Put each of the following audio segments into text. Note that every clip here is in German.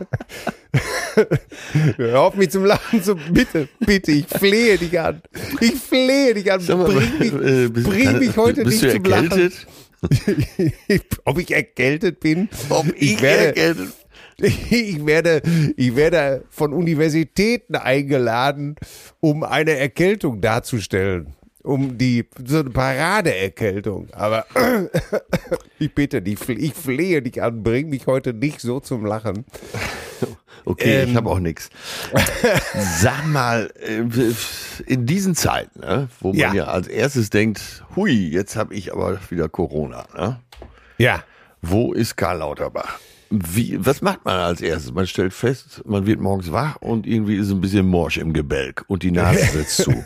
Hör auf mich zum Lachen zu. Bitte, bitte, ich flehe dich an. Ich flehe dich an. mal, Bring mich, äh, bist, bring kann- mich heute nicht zum Lachen. erkältet? Ob ich erkältet bin? Ob ich, werde, erkältet? ich werde, ich werde von Universitäten eingeladen, um eine Erkältung darzustellen. Um die, so eine Paradeerkältung. Aber ich bitte dich, ich flehe dich an, bring mich heute nicht so zum Lachen. Okay, ich Ähm. habe auch nichts. Sag mal, äh, in diesen Zeiten, ne, wo man ja. Ja. als erstes denkt, hui, jetzt habe ich aber wieder Corona. Ne? Ja. Wo ist Karl Lauterbach? Wie, was macht man als erstes? Man stellt fest, man wird morgens wach und irgendwie ist ein bisschen Morsch im Gebälk und die Nase sitzt zu.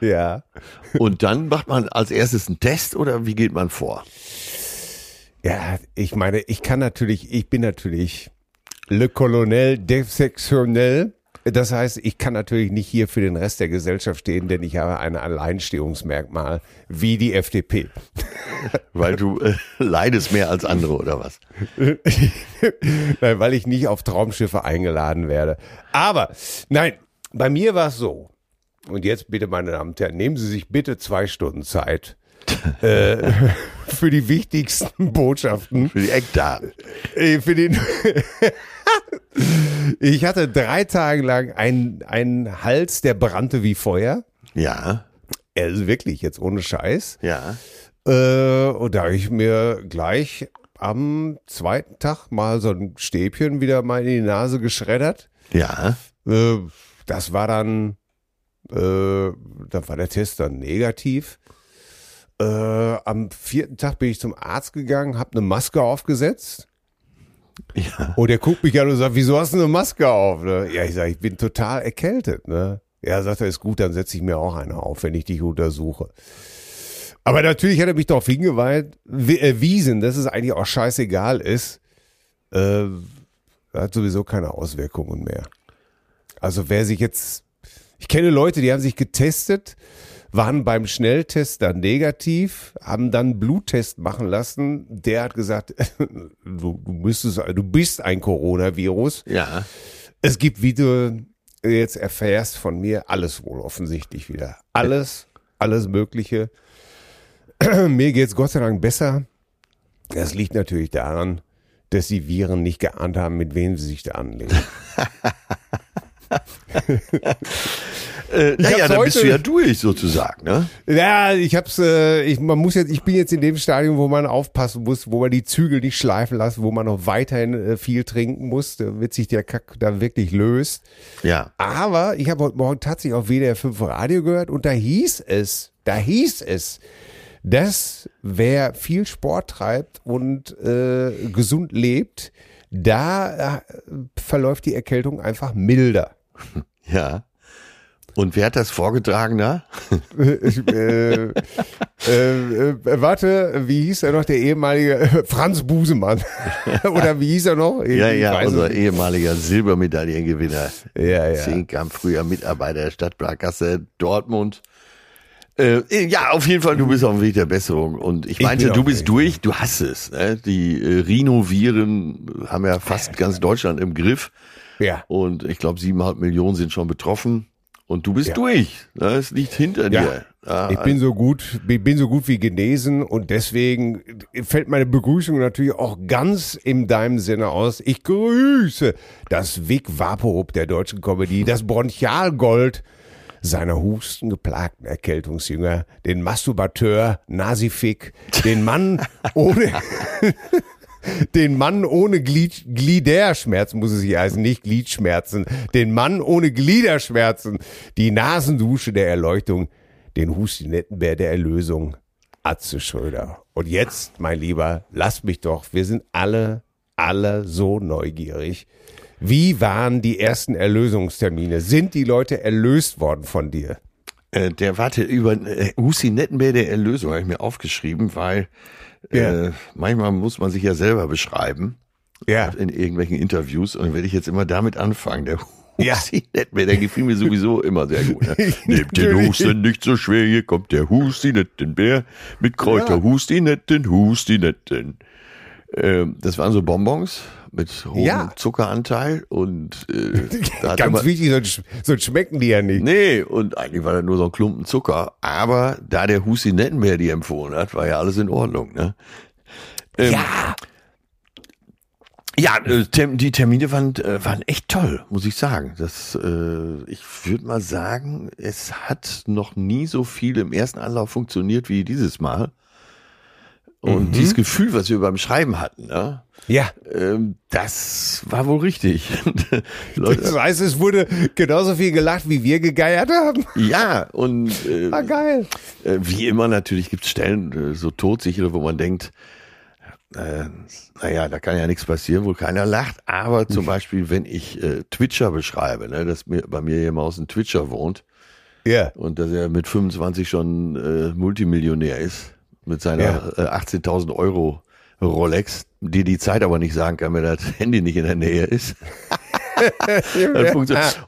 Ja. Und dann macht man als erstes einen Test oder wie geht man vor? Ja, ich meine, ich kann natürlich, ich bin natürlich Le Colonel defsektionell. Das heißt, ich kann natürlich nicht hier für den Rest der Gesellschaft stehen, denn ich habe ein Alleinstehungsmerkmal wie die FDP. Weil du äh, leidest mehr als andere oder was? Nein, weil ich nicht auf Traumschiffe eingeladen werde. Aber nein, bei mir war es so. Und jetzt bitte, meine Damen und Herren, nehmen Sie sich bitte zwei Stunden Zeit äh, für die wichtigsten Botschaften. Für die Eckdaten. Äh, Für den ich hatte drei Tage lang einen, einen Hals, der brannte wie Feuer. Ja, Also wirklich, jetzt ohne Scheiß. ja. Äh, und da habe ich mir gleich am zweiten Tag mal so ein Stäbchen wieder mal in die Nase geschreddert. Ja, Äh, das war dann, äh, da war der Test dann negativ. Äh, am vierten Tag bin ich zum Arzt gegangen, habe eine Maske aufgesetzt. Ja. Und der guckt mich an und sagt, wieso hast du eine Maske auf? Ne? Ja, ich sage, ich bin total erkältet. Ne? Ja, sagt er, ist gut, dann setze ich mir auch eine auf, wenn ich dich untersuche. Aber natürlich hat er mich darauf hingewiesen, dass es eigentlich auch scheißegal ist. Äh, hat sowieso keine Auswirkungen mehr. Also wer sich jetzt, ich kenne Leute, die haben sich getestet, waren beim Schnelltest dann negativ, haben dann einen Bluttest machen lassen. Der hat gesagt, du, du, müsstest, du bist ein Coronavirus. Ja. Es gibt, wie du jetzt erfährst von mir, alles wohl offensichtlich wieder. Alles, alles Mögliche. mir geht's Gott sei Dank besser. Das liegt natürlich daran, dass die Viren nicht geahnt haben, mit wem sie sich da anlegen. Äh, naja, hab's dann bist heute- du ja durch sozusagen, ne? Ja, ich hab's, äh, ich, man muss jetzt, ich bin jetzt in dem Stadium, wo man aufpassen muss, wo man die Zügel nicht schleifen lässt, wo man noch weiterhin äh, viel trinken muss, damit sich der Kack da wirklich löst. Ja. Aber ich habe heute Morgen tatsächlich auf WDR 5 Radio gehört und da hieß es, Da hieß es, dass wer viel Sport treibt und äh, gesund lebt, da äh, verläuft die Erkältung einfach milder. Ja. Und wer hat das vorgetragen da? äh, äh, äh, warte, wie hieß er noch, der ehemalige Franz Busemann? Oder wie hieß er noch? Ich Ja, ja, unser es ehemaliger Silbermedaillengewinner. Ja, ja. Zehnkamp, früher Mitarbeiter der Stadtplakasse Dortmund. Äh, ja, auf jeden Fall, du bist auf dem Weg der Besserung. Und ich Ich meinte, bin du bist durch, du hast es. Ne? Die äh, Rhinoviren haben ja fast ganz Deutschland im Griff. Ja. Und ich glaube, siebeneinhalb Millionen sind schon betroffen. Und du bist Ja. durch. Es liegt hinter Ja. dir. Ja, Ich bin so gut, ich bin so gut wie genesen und deswegen fällt meine Begrüßung natürlich auch ganz in deinem Sinne aus. Ich grüße das Vic Vaporub der deutschen Comedy, das Bronchialgold seiner hustengeplagten Erkältungsjünger, den Masturbateur Nasifik, den Mann ohne den Mann ohne Glied, Gliederschmerzen, muss es hier heißen, nicht Gliedschmerzen, den Mann ohne Gliederschmerzen, die Nasendusche der Erleuchtung, den Hustinettenbär der Erlösung, Atze Schröder. Und jetzt, mein Lieber, lass mich doch, wir sind alle, alle so neugierig. Wie waren die ersten Erlösungstermine? Sind die Leute erlöst worden von dir? Äh, der warte über äh, Husi Nettenbär der Erlösung, habe ich mir aufgeschrieben, weil Ja. äh, manchmal muss man sich ja selber beschreiben Ja. in irgendwelchen Interviews und dann werde ich jetzt immer damit anfangen. Der Ja. Husi Nettenbär, der gefiel mir sowieso immer sehr gut. Ne? Nehmt den. Husten nicht so schwer, hier kommt der Husti Nettenbär mit Kräuter Ja. Husti Netten, Husti Netten. Ähm, das waren so Bonbons mit hohem Ja. Zuckeranteil und äh, Ganz wichtig, sonst, sonst schmecken die ja nicht. Nee, und eigentlich war das nur so ein Klumpen Zucker. Aber da der Husi Nettenbär die empfohlen hat, war ja alles in Ordnung. Ne? Ähm, Ja, Ja, äh, die Termine waren, äh, waren echt toll, muss ich sagen. Das, äh, ich würde mal sagen, es hat noch nie so viel im ersten Anlauf funktioniert wie dieses Mal. Und dieses Gefühl, was wir beim Schreiben hatten, ne? ja. ähm, das war wohl richtig. Leute, Das heißt, es wurde genauso viel gelacht, wie wir gegeiert haben. ja, und äh, Ah, geil. Äh, wie immer natürlich gibt es Stellen, äh, so todsichere, wo man denkt, äh, naja, da kann ja nichts passieren, wo keiner lacht. Aber zum Beispiel, wenn ich äh, Twitcher beschreibe, ne, dass mir bei mir hier im Haus ein Twitcher wohnt Ja. und dass er mit 25 schon äh, Multimillionär ist, mit seiner Ja. äh, 18.000 Euro Rolex, die die Zeit aber nicht sagen kann, wenn das Handy nicht in der Nähe ist.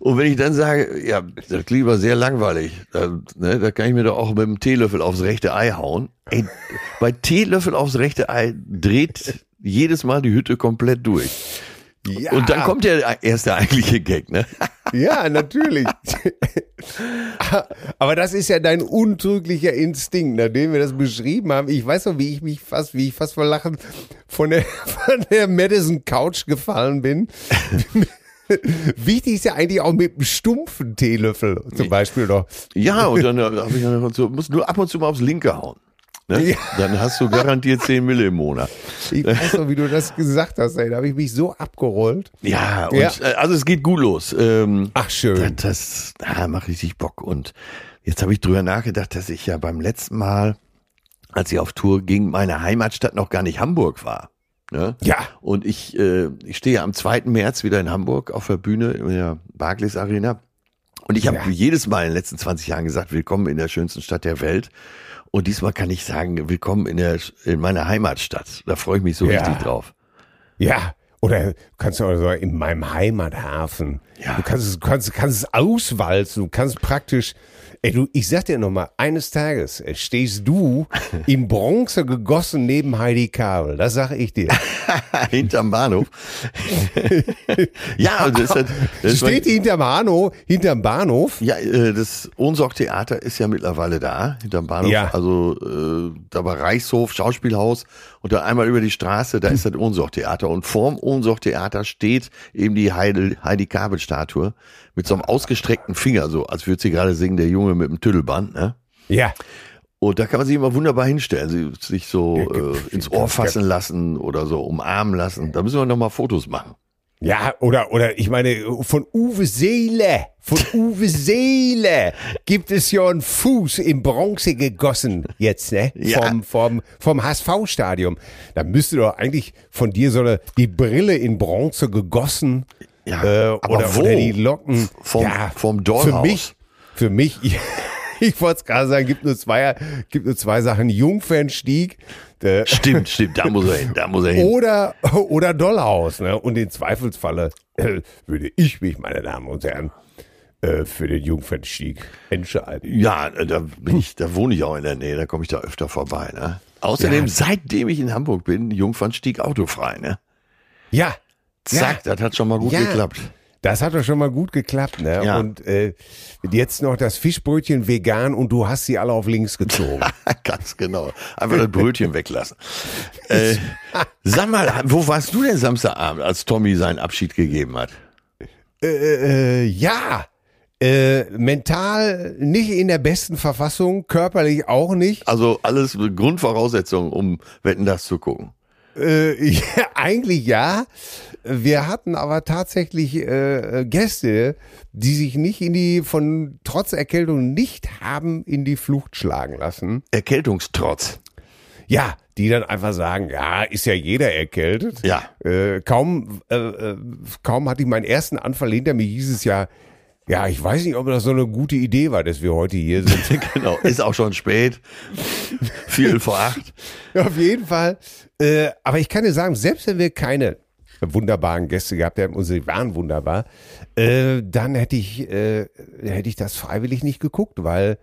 Und wenn ich dann sage, ja, das klingt aber sehr langweilig, da, ne, da kann ich mir doch auch mit dem Teelöffel aufs rechte Ei hauen. Ey, bei Teelöffel aufs rechte Ei dreht jedes Mal die Hütte komplett durch. Ja. Und dann kommt der erste eigentliche Gag, ne? Ja, natürlich. Aber das ist ja dein untrüglicher Instinkt, nachdem wir das beschrieben haben. Ich weiß noch, wie ich mich fast, wie ich fast vor Lachen von der, von der Madison Couch gefallen bin. Wichtig ist ja eigentlich auch mit einem stumpfen Teelöffel zum Beispiel noch. Ja, und dann äh, habe ich dann so, musst nur ab und zu mal aufs linke hauen. Ne? Ja. Dann hast du garantiert 10 Mille im Monat. Ich weiß noch, wie du das gesagt hast, ey. Da habe ich mich so abgerollt. Ja, und Ja. Äh, also es geht gut los. Ähm, Ach, schön. Das, das ah, macht richtig Bock. Und jetzt habe ich drüber nachgedacht, dass ich ja beim letzten Mal, als ich auf Tour ging, meine Heimatstadt noch gar nicht Hamburg war. Ne? Ja. Und ich, äh, ich stehe am 2. März wieder in Hamburg auf der Bühne in der Barclays Arena. Und ich habe Ja. jedes Mal in den letzten 20 Jahren gesagt, willkommen in der schönsten Stadt der Welt. Und diesmal kann ich sagen, willkommen in der in meiner Heimatstadt. Da freue ich mich so Ja. richtig drauf. Ja. Oder kannst du auch sagen, in meinem Heimathafen. Ja. Du kannst es, kannst, kannst es auswalzen. Du kannst praktisch, ey, du, ich sag dir nochmal, eines Tages äh, stehst du in Bronze gegossen neben Heidi Kabel. Das sag ich dir. Hinterm Bahnhof. ja, das, ist- das ist Steht die hinterm Bahnhof, hinterm Bahnhof? Ja, das Ohnsorg-Theater ist ja mittlerweile da, hinterm Bahnhof. Ja. Also äh, da war Reichshof, Schauspielhaus dann einmal über die Straße, da ist das Ohnsorg-Theater. Und vorm Ohnsorg-Theater steht eben die Heidi, Heidi Kabel-Statue mit so einem ausgestreckten Finger, so als würde sie gerade singen, der Junge mit dem Tüdelband. Ne? Ja. Und da kann man sich immer wunderbar hinstellen, sie, sich so äh, ins Ohr fassen lassen oder so umarmen lassen. Da müssen wir noch mal Fotos machen. Ja, oder, oder ich meine, von Uwe Seele, von Uwe Seele gibt es ja einen Fuß in Bronze gegossen jetzt, ne? Ja. Vom, vom, vom HSV-Stadion. Da müsste doch eigentlich von dir so eine, die Brille in Bronze gegossen. Ja, äh, aber oder, wo? oder die Locken. Vom- ja, vom Für Dollhaus. mich, für mich, ich wollte es gerade sagen, gibt nur zwei, gibt nur zwei Sachen. Jungfernstieg, Stimmt, stimmt, da muss er hin, da muss er hin. oder, oder Dollhaus. Ne? Und in Zweifelsfalle äh, würde ich mich, meine Damen und Herren, äh, für den Jungfernstieg entscheiden. Ja, äh, da bin ich, da wohne ich auch in der Nähe, da komme ich da öfter vorbei, ne? Außerdem, Ja. seitdem ich in Hamburg bin, Jungfernstieg autofrei, ne? Ja, Zack, das hat schon mal gut Ja. geklappt. Das hat doch schon mal gut geklappt. Ne? Ja. Und äh, jetzt noch das Fischbrötchen vegan und du hast sie alle auf links gezogen. Ganz genau. Einfach das Brötchen weglassen. Äh, sag mal, wo warst du denn Samstagabend, als Tommy seinen Abschied gegeben hat? äh, äh, ja, äh, mental nicht in der besten Verfassung, körperlich auch nicht. Also alles Grundvoraussetzungen, um Wetten das zu gucken. Äh, ja, eigentlich ja. Wir hatten aber tatsächlich äh, Gäste, die sich nicht in die, von trotz Erkältung nicht haben in die Flucht schlagen lassen. Erkältungstrotz. Ja, die dann einfach sagen, ja, ist ja jeder erkältet. Ja. Äh, kaum, äh, äh, kaum hatte ich meinen ersten Anfall hinter mir, hieß es ja, ja, ich weiß nicht, ob das so eine gute Idee war, dass wir heute hier sind. genau, ist auch schon spät. Viel vor acht. Ja, Auf jeden Fall. Äh, aber ich kann dir sagen, selbst wenn wir keine wunderbaren Gäste gehabt hätten, und sie waren wunderbar, äh, dann hätte ich, äh, hätte ich das freiwillig nicht geguckt, weil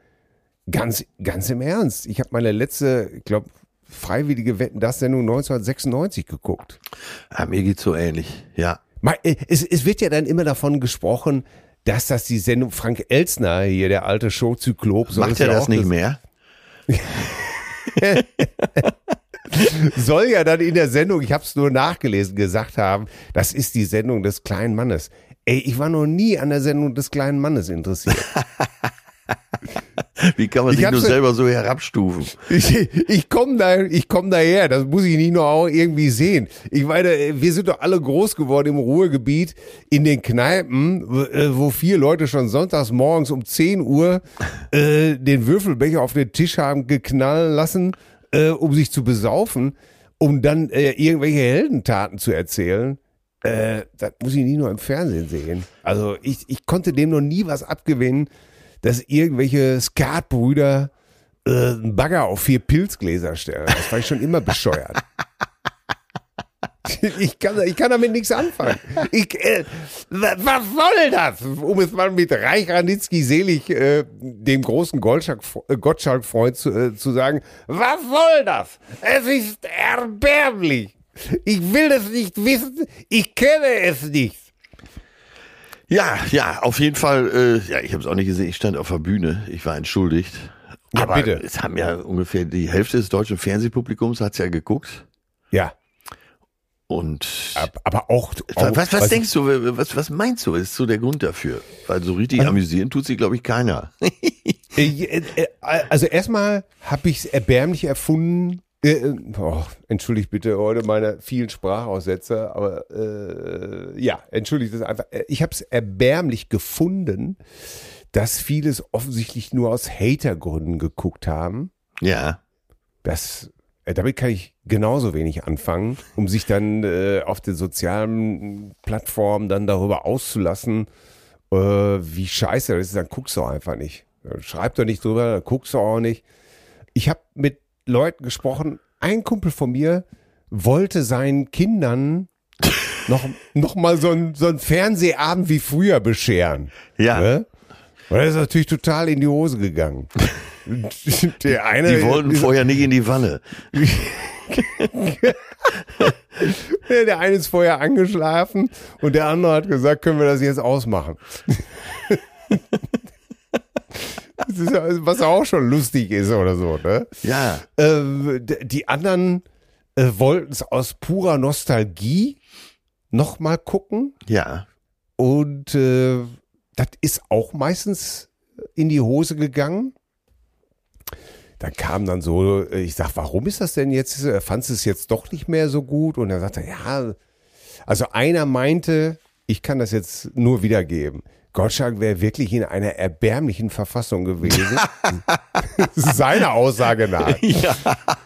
ganz, ganz im Ernst, ich habe meine letzte, ich glaube, freiwillige Wetten, das Sendung 1996 geguckt. Ja, mir geht's so ähnlich. Ja. Äh, Es, es wird ja dann immer davon gesprochen, dass das die Sendung Frank Elsner, hier der alte Showzyklop, soll Macht er ja das nicht mehr? soll ja dann in der Sendung, ich habe es nur nachgelesen, gesagt haben, das ist die Sendung des kleinen Mannes. Ey, ich war noch nie an der Sendung des kleinen Mannes interessiert. Wie kann man Ich sich nur selber so herabstufen? Ich, ich komme da, ich komm daher, das muss ich nicht nur auch irgendwie sehen. Ich meine, wir sind doch alle groß geworden im Ruhrgebiet, in den Kneipen, wo- äh, vier Leute schon sonntags morgens um 10 Uhr äh, den Würfelbecher auf den Tisch haben geknallen lassen, äh, um sich zu besaufen, um dann äh, irgendwelche Heldentaten zu erzählen. Äh, das muss ich nicht nur im Fernsehen sehen. Also ich, ich konnte dem noch nie was abgewinnen, dass irgendwelche Skatbrüder äh, einen Bagger auf vier Pilzgläser stellen. Das war ich schon immer bescheuert. Ich kann, ich kann damit nichts anfangen. Ich, äh, wa- was soll das? Um es mal mit Reich Ranitzky selig, äh, dem großen äh, Gottschalk-Freund zu, äh, zu sagen, was soll das? Es ist erbärmlich. Ich will das nicht wissen. Ich kenne es nicht. Ja, ja, auf jeden Fall. Äh, ja, ich habe es auch nicht gesehen. Ich stand auf der Bühne. Ich war entschuldigt. Ja, Aber bitte. es haben ja ungefähr die Hälfte des deutschen Fernsehpublikums hat's ja geguckt. Ja, Und ab- aber auch. auch was, was also- denkst du, was, was meinst du, ist so der Grund dafür? Weil so richtig amüsieren tut sich, glaube ich, keiner. Äh, äh, äh, Also erstmal habe ich es erbärmlich erfunden. Äh, oh, entschuldigt bitte heute meine vielen Sprachaussätze, aber äh, ja, entschuldigt das einfach. Äh, Ich habe es erbärmlich gefunden, dass viele es offensichtlich nur aus Hatergründen geguckt haben. ja. Das, äh, damit kann ich genauso wenig anfangen, um sich dann äh, auf den sozialen Plattformen dann darüber auszulassen, wie scheiße das ist, dann guckst du einfach nicht. Schreib doch nicht drüber, dann guckst du auch nicht. Ich habe mit Leuten gesprochen, ein Kumpel von mir wollte seinen Kindern noch, noch mal so ein, so Fernsehabend wie früher bescheren. Ja. Ne? Und das ist natürlich total in die Hose gegangen. Der eine, Die wollten vorher nicht in die Wanne. der eine ist vorher angeschlafen und der andere hat gesagt, können wir das jetzt ausmachen. Ja- was auch schon lustig ist oder so, ne? Ja. Ähm, die anderen äh, wollten es aus purer Nostalgie nochmal gucken Ja. und äh, das ist auch meistens in die Hose gegangen. Dann kam dann so, äh, ich sag, warum ist das denn jetzt? Fandest du es jetzt doch nicht mehr so gut? Und er sagte, ja, Also einer meinte, ich kann das jetzt nur wiedergeben. Gottschalk wäre wirklich in einer erbärmlichen Verfassung gewesen. Seiner Aussage nach. Ja,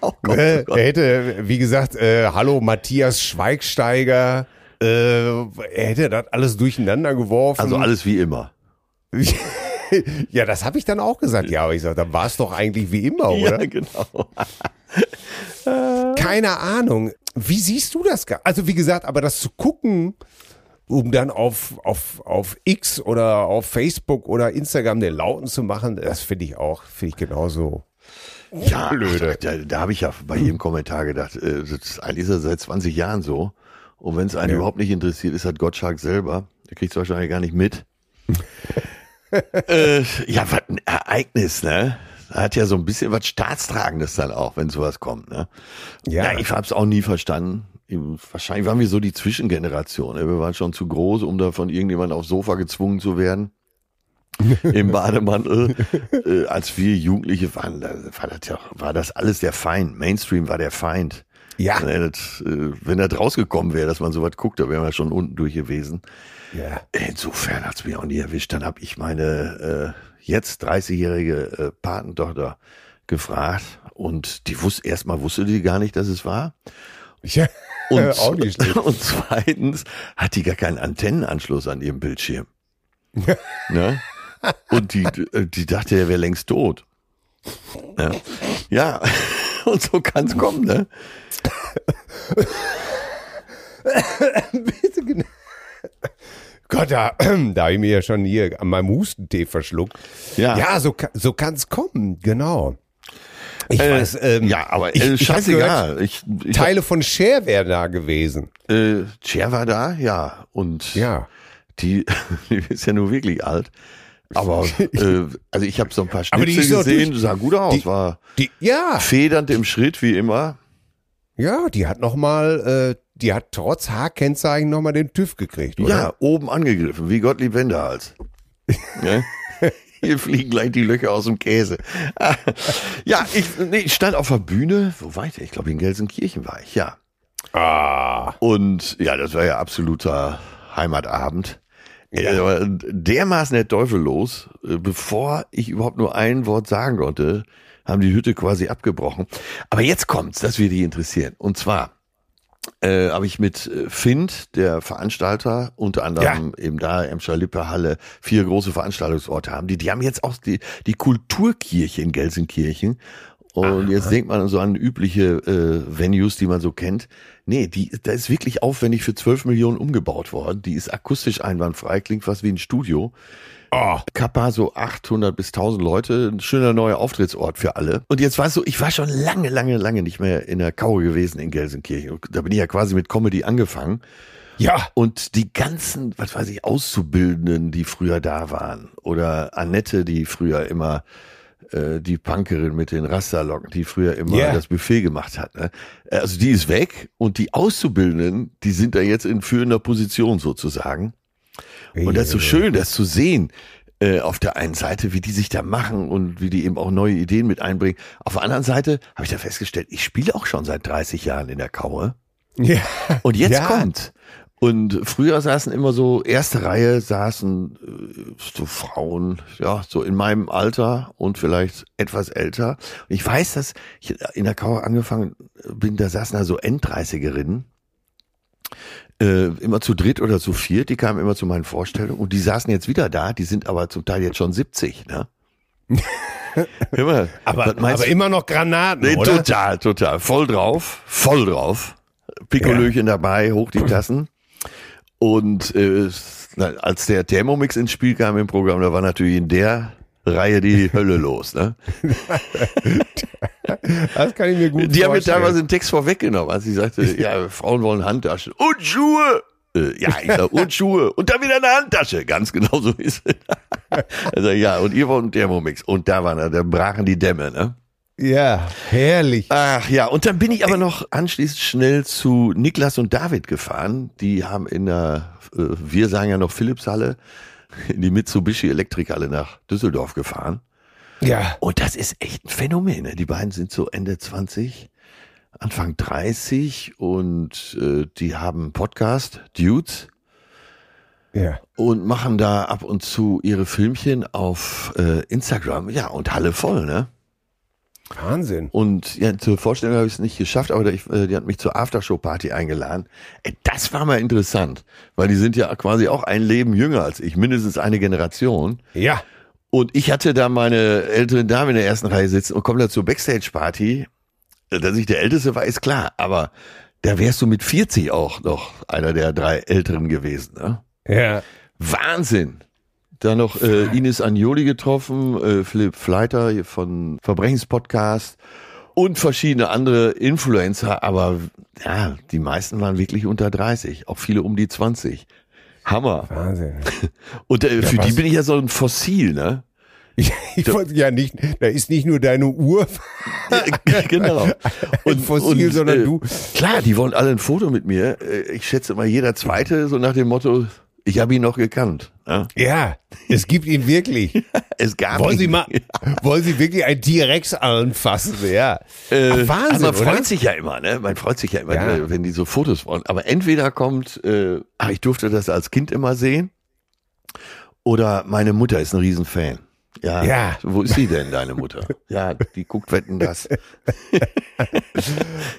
oh Gott, Ne? oh. Er hätte, wie gesagt, äh, hallo Matthias Schweigsteiger, äh, er hätte das alles durcheinander geworfen. Also alles wie immer. ja, das habe ich dann auch gesagt. Ja, aber ich sage, dann war es doch eigentlich wie immer, oder? Ja, genau. Keine Ahnung. Wie siehst du das? Also wie gesagt, aber das zu gucken, um dann auf, auf, auf X oder auf Facebook oder Instagram den Lauten zu machen, das finde ich auch, finde ich genauso. Ja, Blöde. Da, da habe ich ja bei jedem Kommentar gedacht, äh, das ist, eigentlich ist er seit 20 Jahren so. Und wenn es einen Ja. überhaupt nicht interessiert, ist halt Gottschalk selber. Der kriegt es wahrscheinlich gar nicht mit. äh, ja, was ein Ereignis, ne? Hat ja so ein bisschen was Staatstragendes dann auch, wenn sowas kommt, ne? Ja. Ja, ich hab's auch nie verstanden. Wahrscheinlich waren wir so die Zwischengeneration. ne? Wir waren schon zu groß, um da von irgendjemandem aufs Sofa gezwungen zu werden. Im Bademantel. äh, als wir Jugendliche waren, da war das, ja, war das alles der Feind. Mainstream war der Feind. Ja. Ne, das, äh, wenn das rausgekommen wäre, dass man sowas guckt, da wären wir schon unten durch gewesen. Ja. Insofern hat's mich auch nie erwischt. Dann habe ich meine äh, jetzt 30-jährige äh, Patentochter gefragt und die wusste erstmal wusste die gar nicht, dass es war. Ja. Und, auch nicht schlecht. und zweitens hat die gar keinen Antennenanschluss an ihrem Bildschirm. ne? Und die, die dachte, er wäre längst tot. Ja, ja. und so kann's kommen, ne? Bitte genau. Gott, da, da habe ich mir ja schon hier an meinem Hustentee verschluckt. Ja. ja so, so kann es kommen, genau. Ich Äh, weiß, ähm, ja, aber ich, äh, ich hab gehört, scheißegal. Ich, ich, Teile von Cher wären da gewesen. äh, Cher war da, ja. Und Ja. die, die ist ja nur wirklich alt. Aber äh, also ich habe so ein paar Aber die Schnipsel gesehen, sah gut aus, die- war Die, ja, federnd im Schritt wie immer. ja, die hat noch mal, äh, die hat trotz H-Kennzeichen noch mal den TÜV gekriegt, oder? Ja, oben angegriffen, wie Gottlieb Wendehals. ne? Hier fliegen gleich die Löcher aus dem Käse. ja, ich, nee, ich stand auf der Bühne. Wo war ich denn? Ich glaube, in Gelsenkirchen war ich, ja. Ah, Und ja, das war ja absoluter Heimatabend. Ja. Aber dermaßen der Teufel los, äh, bevor ich überhaupt nur ein Wort sagen konnte, haben die Hütte quasi abgebrochen. Aber jetzt kommt's, das wird dich interessieren. Und zwar äh, habe ich mit äh, Find, der Veranstalter, unter anderem eben da Emscher Lippe Halle, vier große Veranstaltungsorte haben. Die, die haben jetzt auch die, die Kulturkirche in Gelsenkirchen. Und jetzt denkt man so an übliche äh, Venues, die man so kennt. Nee, die, da ist wirklich aufwendig für 12 Millionen umgebaut worden. Die ist akustisch einwandfrei, klingt fast wie ein Studio. Oh, Kappa so 800 bis 1000 Leute, ein schöner neuer Auftrittsort für alle. Und jetzt war es so, ich war schon lange, lange, lange nicht mehr in der Kaue gewesen in Gelsenkirchen. Da bin ich ja quasi mit Comedy angefangen. ja, Und die ganzen, was weiß ich, Auszubildenden, die früher da waren, oder Annette, die früher immer äh, die Punkerin mit den Rasterlocken, die früher immer Ja. das Buffet gemacht hat. Ne? Also die ist weg und die Auszubildenden, die sind da jetzt in führender Position sozusagen. Und das ist so schön, das zu sehen. Äh, auf der einen Seite, wie die sich da machen und wie die eben auch neue Ideen mit einbringen. Auf der anderen Seite habe ich da festgestellt, ich spiele auch schon seit 30 Jahren in der Kaue. ja. Und jetzt Ja. kommt. Und früher saßen immer so, erste Reihe saßen äh, so Frauen, ja, so in meinem Alter und vielleicht etwas älter. Und ich weiß, dass ich in der Kauer angefangen bin, da saßen da so Enddreißigerinnen, äh, immer zu dritt oder zu viert, die kamen immer zu meinen Vorstellungen und die saßen jetzt wieder da, die sind aber zum Teil jetzt schon 70, ne? Mal, Aber, aber immer noch Granaten, Nee, oder? total, total. Voll drauf, voll drauf. Pikolöchen dabei, hoch die Tassen. Und äh, als der Thermomix ins Spiel kam im Programm, da war natürlich in der Reihe die Hölle los. Ne? Das kann ich mir gut Die haben mir vorstellen. teilweise den Text vorweggenommen, als sie sagte, ja, Frauen wollen Handtaschen. Und Schuhe! Äh, ja, ich sag, und Schuhe. Und dann wieder eine Handtasche. Ganz genau so ist es. Also ja, und ihr wollt einen Thermomix. Und da waren, da brachen die Dämme, ne? Ja, herrlich. Ach ja, und dann bin ich aber noch anschließend schnell zu Niklas und David gefahren. Die haben in der, äh, wir sagen ja noch Philipshalle, in die Mitsubishi Elektrikhalle nach Düsseldorf gefahren. Ja. Und das ist echt ein Phänomen. Ne? Die beiden sind so Ende 20. Anfang 30 und äh, die haben einen Podcast, Dudes, Ja. und machen da ab und zu ihre Filmchen auf äh, Instagram. Ja, und Halle voll, ne? Wahnsinn. Und ja, zur Vorstellung habe ich es nicht geschafft, aber ich, äh, die hat mich zur Aftershow-Party eingeladen. Ey, das war mal interessant, weil die sind ja quasi auch ein Leben jünger als ich, mindestens eine Generation. Ja. Und ich hatte da meine ältere Dame in der ersten Reihe sitzen und komme da zur Backstage-Party. Dass ich der Älteste war, ist klar, aber da wärst du mit 40 auch noch einer der drei Älteren gewesen. Ne? Ja. Wahnsinn. Da noch äh, Ines Agnoli getroffen, äh, Philipp Fleiter von Verbrechenspodcast und verschiedene andere Influencer, aber ja, die meisten waren wirklich unter 30, auch viele um die 20. Hammer. Wahnsinn. Und äh, für die was- bin ich ja so ein Fossil, ne? Ich, ich wollte ja nicht, da ist nicht nur deine Uhr genau. ein Fossil, sondern äh, du. Klar, die wollen alle ein Foto mit mir. Äh, Ich schätze mal jeder Zweite so nach dem Motto, ich habe ihn noch gekannt. Ja? Ja, es gibt ihn wirklich. Es gab Wollen ihn. Sie mal, wollen Sie wirklich ein T-Rex anfassen? Ja. Äh, Ach, Wahnsinn, man freut oder? sich ja immer, ne? Man freut sich ja immer, Ja. äh, wenn die so Fotos wollen. Aber entweder kommt, äh, ach, ich durfte das als Kind immer sehen, oder meine Mutter ist ein Riesenfan. Ja, Ja. Wo ist sie denn, deine Mutter? ja, die guckt wetten das.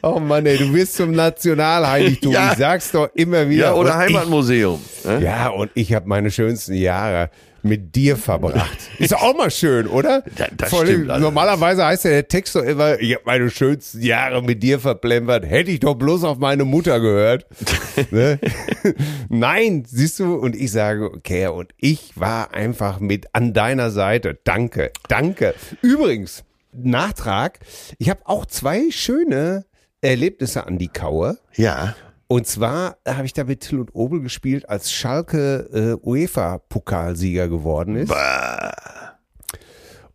Oh Mann, ey, du bist zum Nationalheiligtum. Ja. Ich sag's doch immer wieder. Ja, oder Heimatmuseum. Ne? Ich, ja, und ich habe meine schönsten Jahre mit dir verbracht. Ist auch mal schön, oder? Ja, das Vor allem, stimmt allerdings. Normalerweise heißt ja der Text doch immer, ich habe meine schönsten Jahre mit dir verplempert. Hätte ich doch bloß auf meine Mutter gehört. ne? Nein, siehst du, und ich sage, okay, und ich war einfach mit an deiner Seite. Danke, danke. Übrigens, Nachtrag, ich habe auch zwei schöne Erlebnisse an die Kaue. Ja. Und zwar habe ich da mit Till und Obel gespielt, als Schalke äh, UEFA-Pokalsieger geworden ist.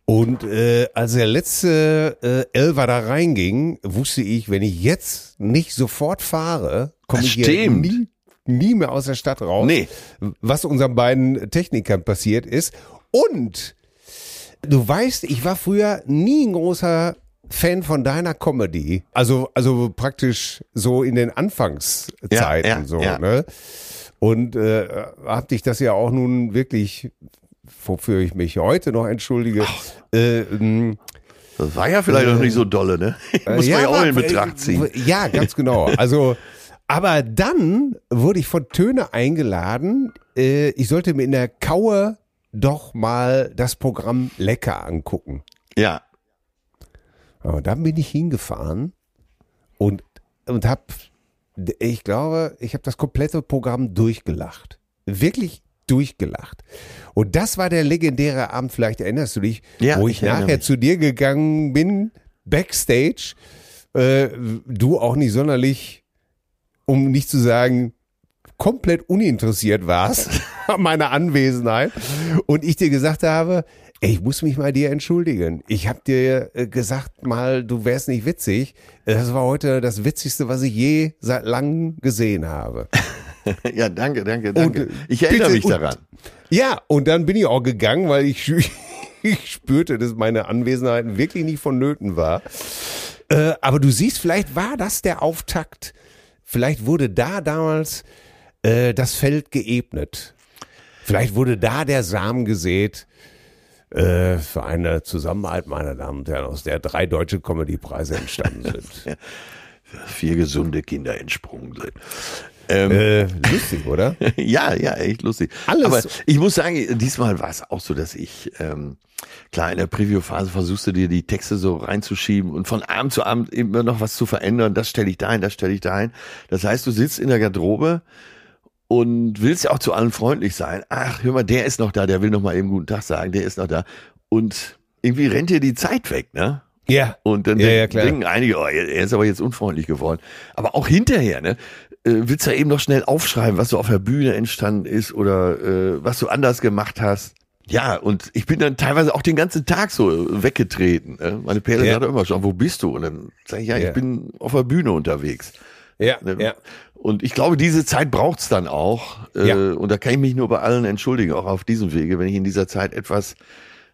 Und äh, als der letzte äh, Elfer da reinging, wusste ich, wenn ich jetzt nicht sofort fahre, komme ich hier nie, nie mehr aus der Stadt raus. Nee. Was unseren beiden Technikern passiert ist. Und du weißt, ich war früher nie ein großer Fan von deiner Comedy. Also, also praktisch so in den Anfangszeiten Ja, ja, so, ja. ne? Und äh, hab dich das ja auch nun wirklich, wofür ich mich heute noch entschuldige, äh, Das war ja vielleicht noch nicht so dolle, ne? Muss man ja auch in Betracht ziehen. Ja, ganz genau. Also, aber dann wurde ich von Töne eingeladen, äh, ich sollte mir in der Kaue doch mal das Programm Lecker angucken. Ja. Aber dann bin ich hingefahren und, und hab, ich glaube, ich habe das komplette Programm durchgelacht. Wirklich durchgelacht. Und das war der legendäre Abend, vielleicht erinnerst du dich, Ja, wo ich ich, nachher mich. zu dir gegangen bin, backstage, äh, du auch nicht sonderlich, um nicht zu sagen, komplett uninteressiert warst an meiner Anwesenheit und ich dir gesagt habe, ey, ich muss mich mal dir entschuldigen. Ich habe dir äh, gesagt mal, du wärst nicht witzig. Das war heute das Witzigste, was ich je seit langem gesehen habe. Ja, danke, danke, danke. Und, äh, ich erinnere bitte, mich und- daran. Ja, und dann bin ich auch gegangen, weil ich, ich spürte, dass meine Anwesenheit wirklich nicht vonnöten war. Äh, aber du siehst, vielleicht war das der Auftakt. Vielleicht wurde da damals äh, das Feld geebnet. Vielleicht wurde da der Samen gesät äh, für eine Zusammenarbeit, meine Damen und Herren, aus der drei deutsche Comedy-Preise entstanden sind. Vier gesunde Kinder entsprungen sind. Ähm, äh, lustig, oder? ja, ja, echt lustig. Alles- Aber ich muss sagen, diesmal war es auch so, dass ich, ähm, klar, in der Preview-Phase versuchst du dir die Texte so reinzuschieben und von Abend zu Abend immer noch was zu verändern. Das stelle ich dahin, das stelle ich dahin. Das heißt, du sitzt in der Garderobe und willst ja auch zu allen freundlich sein. Ach, hör mal, der ist noch da, der will noch mal eben guten Tag sagen, der ist noch da. Und irgendwie rennt dir die Zeit weg, ne? Ja. Und dann Ja, ja, denken einige, oh, er ist aber jetzt unfreundlich geworden. Aber auch hinterher, ne? äh, Willst du ja eben noch schnell aufschreiben, was so auf der Bühne entstanden ist oder äh, was du anders gemacht hast. Ja, und ich bin dann teilweise auch den ganzen Tag so weggetreten. Ne? Meine Perle Ja. sagt immer schon, wo bist du? Und dann sage ich, ja, Ja. ich bin auf der Bühne unterwegs. Ja, Ne? ja. Und ich glaube, diese Zeit braucht's dann auch. Äh, Ja. Und da kann ich mich nur bei allen entschuldigen, auch auf diesem Wege, wenn ich in dieser Zeit etwas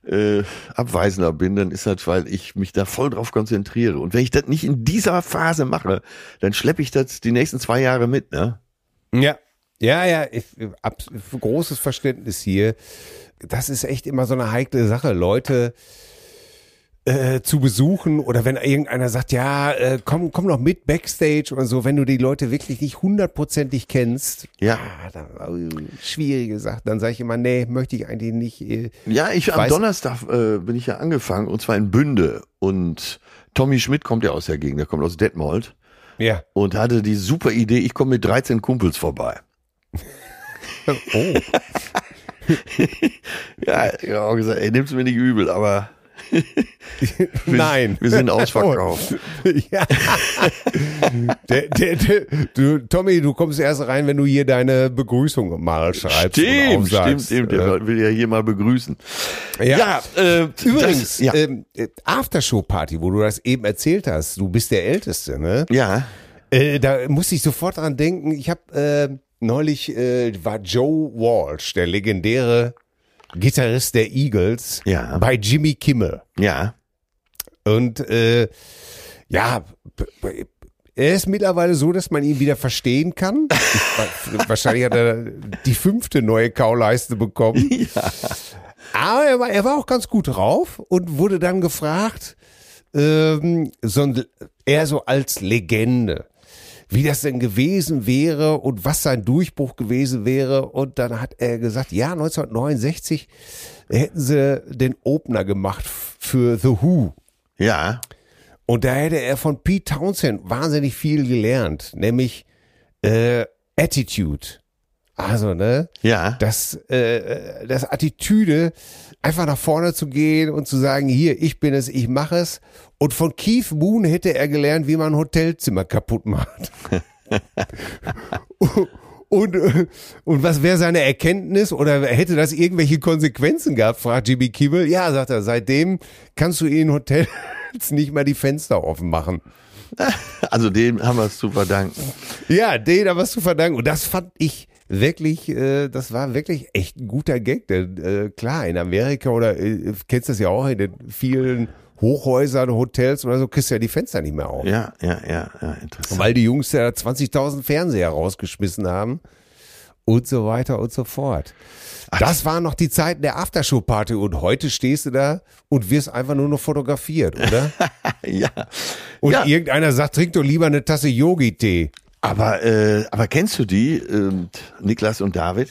äh, abweisender bin, dann ist das, weil ich mich da voll drauf konzentriere. Und wenn ich das nicht in dieser Phase mache, dann schleppe ich das die nächsten zwei Jahre mit, ne? Ja, ja, ja, ich, ab, großes Verständnis hier. Das ist echt immer so eine heikle Sache, Leute äh, zu besuchen oder wenn irgendeiner sagt, ja, äh, komm, komm noch mit Backstage oder so, wenn du die Leute wirklich nicht hundertprozentig kennst, Ja. ah, dann, äh, schwierige Sache, dann sage ich immer, nee, möchte ich eigentlich nicht. Äh, Ja, ich, am Donnerstag äh, bin ich ja angefangen und zwar in Bünde und Tommy Schmidt kommt ja aus der Gegend, der kommt aus Detmold ja. und hatte die super Idee, ich komme mit 13 Kumpels vorbei. Oh. Ja, ich hab auch gesagt, ey, nimm's mir nicht übel, aber Nein. wir sind ausverkauft. ja. der, der, der, du, Tommy, du kommst erst rein, wenn du hier deine Begrüßung mal schreibst. Stimmt, stimmt, stimmt. Der will ja hier mal begrüßen. Ja. Ja, äh, Übrigens, das, ja, ähm, äh, Aftershow-Party, wo du das eben erzählt hast, du bist der Älteste, ne? ja, Äh, da musste ich sofort dran denken. Ich habe äh, neulich äh, war Joe Walsh, der legendäre Gitarrist der Eagles, Ja. bei Jimmy Kimmel. ja, Und äh, ja, er ist mittlerweile so, dass man ihn wieder verstehen kann. Ich, wahrscheinlich hat er die fünfte neue Kauleiste bekommen. Aber er war, er war auch ganz gut drauf und wurde dann gefragt, ähm, so ein, eher so als Legende, wie das denn gewesen wäre und was sein Durchbruch gewesen wäre. Und dann hat er gesagt, ja, 1969 hätten sie den Opener gemacht für The Who. ja, Und da hätte er von Pete Townsend wahnsinnig viel gelernt, nämlich äh, Attitude. Also, ne? ja. Das, äh, das Attitüde, einfach nach vorne zu gehen und zu sagen, hier, ich bin es, ich mache es. Und von Keith Moon hätte er gelernt, wie man ein Hotelzimmer kaputt macht. Und, und was wäre seine Erkenntnis oder hätte das irgendwelche Konsequenzen gehabt, fragt Jimmy Kimmel. Ja, sagt er, seitdem kannst du in Hotels nicht mal die Fenster offen machen. Also dem haben wir es zu verdanken. Ja, den aber was zu verdanken. Und das fand ich wirklich, äh, das war wirklich echt ein guter Gag. Denn äh, klar, in Amerika oder äh, kennst das ja auch in den vielen Hochhäusern, Hotels oder so, kriegst du ja die Fenster nicht mehr auf. Ja, ja, ja, ja, interessant. Weil die Jungs ja 20.000 Fernseher rausgeschmissen haben und so weiter und so fort. Das waren noch die Zeiten der Aftershow-Party und heute stehst du da und wirst einfach nur noch fotografiert, oder? ja. Und ja. irgendeiner sagt, trink doch lieber eine Tasse Yogi-Tee. Aber, äh, aber kennst du die, ähm, Niklas und David?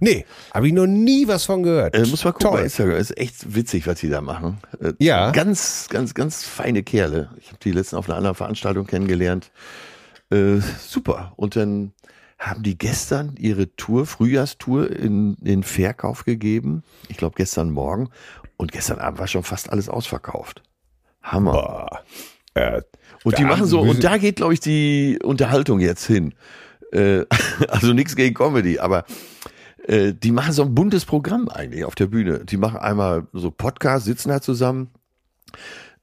Nee, habe ich noch nie was von gehört. Äh, muss mal gucken bei Toll. Instagram. Ist echt witzig, was die da machen. Äh, Ja. Ganz, ganz, ganz feine Kerle. Ich habe die letzten auf einer anderen Veranstaltung kennengelernt. Äh, super. Und dann haben die gestern ihre Tour, Frühjahrstour, in den Verkauf gegeben. Ich glaube gestern Morgen. Und gestern Abend war schon fast alles ausverkauft. Hammer. Boah. Äh, Und die da machen so, und da geht, glaube ich, die Unterhaltung jetzt hin. Äh, also nichts gegen Comedy, aber äh, die machen so ein buntes Programm eigentlich auf der Bühne. Die machen einmal so Podcasts, sitzen da zusammen.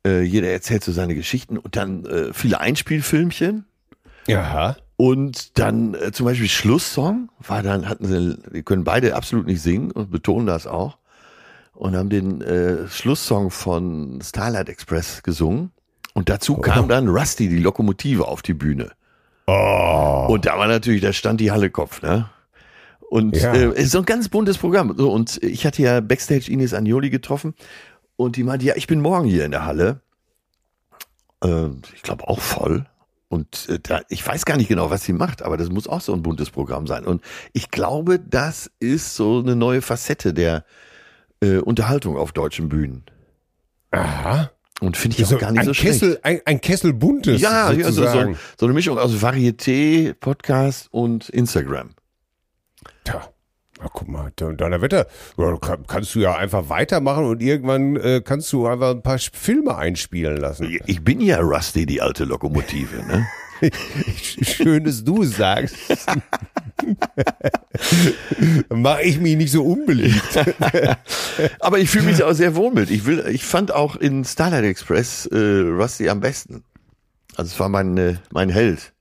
Äh, jeder erzählt so seine Geschichten und dann äh, viele Einspielfilmchen. ja. Und dann äh, zum Beispiel Schlusssong war dann, hatten sie, die können beide absolut nicht singen und betonen das auch. Und haben den äh, Schlusssong von Starlight Express gesungen. Und dazu kam dann Rusty, die Lokomotive, auf die Bühne. Oh. Und da war natürlich, da stand die Halle Kopf, ne? Und Ja. äh, ist so ein ganz buntes Programm. So, und ich hatte ja Backstage Ines Agnoli getroffen und die meinte, ja, ich bin morgen hier in der Halle. Äh, ich glaube auch voll. Und äh, da, ich weiß gar nicht genau, was sie macht, aber das muss auch so ein buntes Programm sein. Und ich glaube, das ist so eine neue Facette der äh, Unterhaltung auf deutschen Bühnen. Aha. Und finde ich So auch gar nicht ein so schlecht. Kessel, ein, ein Kessel buntes. Ja, ja so, so, eine Mischung aus Varieté, Podcast und Instagram. Tja, na, guck mal, de- deiner Wetter, kannst du ja einfach weitermachen und irgendwann äh, kannst du einfach ein paar Filme einspielen lassen. Ich bin ja Rusty, die alte Lokomotive. Ne? Schön, dass du es sagst. Mache ich mich nicht so unbeliebt. Aber ich fühle mich auch sehr wohl mit. Ich, will, ich fand auch in Starlight Express äh, Rusty am besten. Also es war mein, äh, mein Held.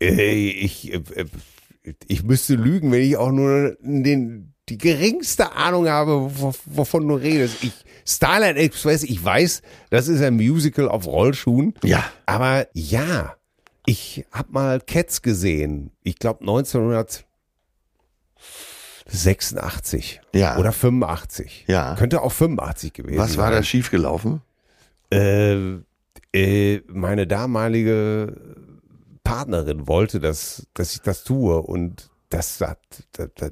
Ey, ich, äh, ich müsste lügen, wenn ich auch nur den die geringste Ahnung habe, wovon du redest. Ich, Starlight Express, ich weiß, das ist ein Musical auf Rollschuhen. Ja. Aber ja, ich habe mal Cats gesehen. Ich glaube 1986 Ja. oder 85. Ja. Könnte auch 85 gewesen Was war sein. da schiefgelaufen? Äh, äh, meine damalige Partnerin wollte, dass, dass ich das tue und das, das,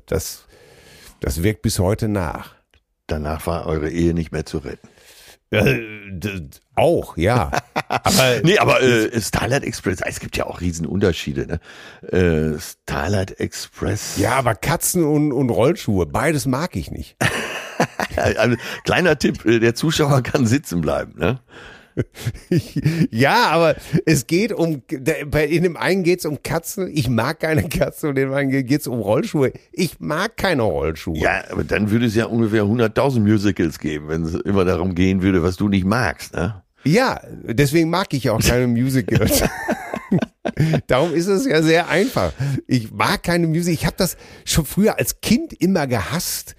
das, das wirkt bis heute nach. Danach war eure Ehe nicht mehr zu retten. Äh, auch, ja. Aber Nee, aber äh, Starlight Express, es gibt ja auch Riesenunterschiede. Ne? Äh, Starlight Express. ja, aber Katzen und, und Rollschuhe, beides mag ich nicht. Ein kleiner Tipp, äh, der Zuschauer kann sitzen bleiben. Ne? ja, aber es geht um, bei- in dem einen geht es um Katzen, ich mag keine Katzen und in dem anderen geht es um Rollschuhe. Ich mag keine Rollschuhe. Ja, aber dann würde es ja ungefähr 100.000 Musicals geben, wenn es immer darum gehen würde, was du nicht magst. Ne? Ja, deswegen mag ich auch keine Musicals. Darum ist es ja sehr einfach. Ich mag keine Musik. Ich habe das schon früher als Kind immer gehasst,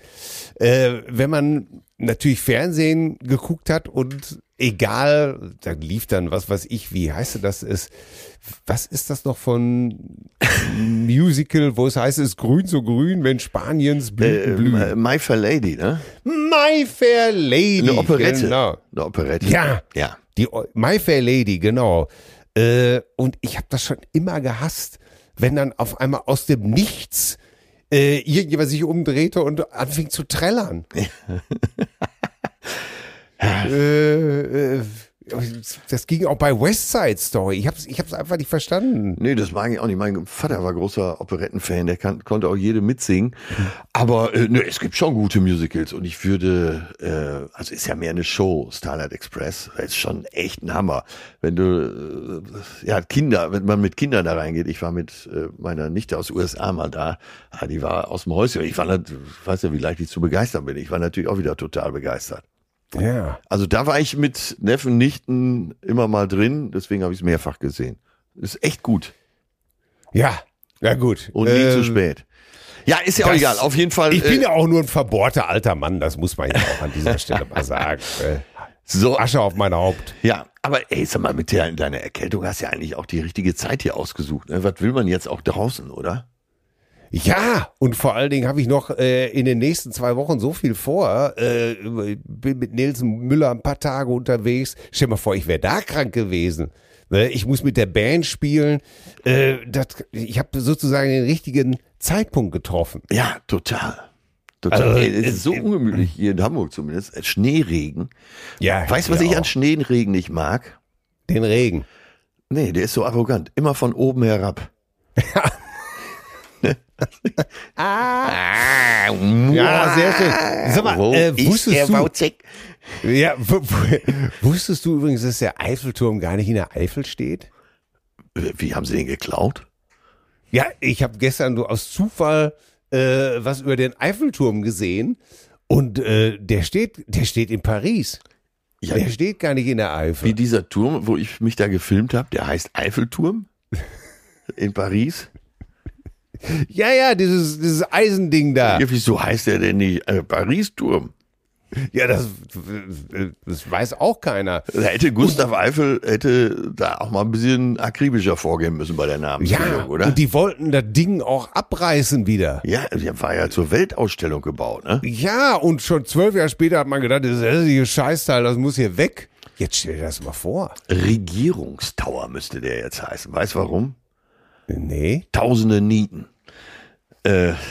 äh, wenn man natürlich Fernsehen geguckt hat und egal, da lief dann was weiß ich, wie heißt das ist, was ist das noch von Musical, wo es heißt, es ist grün so grün, wenn Spaniens Blüten Äh, blühen. My Fair Lady, ne? My Fair Lady. Eine Operette. Genau. Eine Operette. Ja. Ja. Die O- My Fair Lady, genau. Äh, und ich habe das schon immer gehasst, wenn dann auf einmal aus dem Nichts äh, irgendjemand sich umdrehte und anfing zu trällern. äh, äh, das ging auch bei West Side Story. Ich habe es ich hab's einfach nicht verstanden. Nee, das mag ich auch nicht. Mein Vater war großer Operettenfan, der kann, konnte auch jede mitsingen. Aber äh, nee, es gibt schon gute Musicals und ich würde, äh, also ist ja mehr eine Show, Starlight Express. Ist schon echt ein Hammer. Wenn du, äh, ja, Kinder, wenn man mit Kindern da reingeht. Ich war mit äh, meiner Nichte aus USA mal da. Ah, die war aus dem Häuschen. Ich war, ich weiß ja, wie leicht ich zu begeistern bin. Ich war natürlich auch wieder total begeistert. Ja. Also da war ich mit Neffen, Nichten immer mal drin. Deswegen habe ich es mehrfach gesehen. Ist echt gut. Ja, ja gut. Und nie Ähm, zu spät. Ja, ist ja auch das- egal. Auf jeden Fall. Ich bin äh, ja auch nur ein verbohrter alter Mann, das muss man ja auch an dieser Stelle mal sagen. Äh, so. Asche auf mein Haupt. Ja, aber ey, sag mal, mit der, deiner Erkältung hast du ja eigentlich auch die richtige Zeit hier ausgesucht. Ne? Was will man jetzt auch draußen, oder? Ja, und vor allen Dingen habe ich noch äh, in den nächsten zwei Wochen so viel vor. Äh, bin mit Nelson Müller ein paar Tage unterwegs. Stell dir mal vor, ich wäre da krank gewesen. Ne, Ich muss mit der Band spielen. Äh, das, ich habe sozusagen den richtigen Zeitpunkt getroffen. Ja, total. Total. Also, ey, es äh, ist so äh, ungemütlich hier in Hamburg zumindest. Äh, Schneeregen. Ja, Weißt du, was ich auch. an Schneeregen nicht mag? Den Regen. Nee, der ist so arrogant. Immer von oben herab. ah, Ja, sehr schön. Sag mal, Wo äh, wusstest der du-? Ja, wusstest du übrigens, dass der Eiffelturm gar nicht in der Eifel steht? Wie haben sie den geklaut? Ja, ich habe gestern so aus Zufall äh, was über den Eiffelturm gesehen und äh, der steht, der steht in Paris. Ja, Der steht gar nicht in der wie Eifel. dieser Turm, wo ich mich da gefilmt habe, der heißt Eiffelturm in Paris. Ja, ja, dieses, dieses Eisending da. Ja, wieso heißt der denn nicht äh, Paris-Turm? Ja, das, das weiß auch keiner. Da hätte Gustav Eiffel hätte da auch mal ein bisschen akribischer vorgehen müssen bei der Namensfindung, Ja, oder? und die wollten das Ding auch abreißen wieder. ja, der war ja zur Weltausstellung gebaut, ne? Ja, und schon zwölf Jahre später hat man gedacht, das hässliche Scheißteil, das muss hier weg. Jetzt stell dir das mal vor. Regierungstower müsste der jetzt heißen. Weißt warum? Nee. Tausende Nieten. Äh.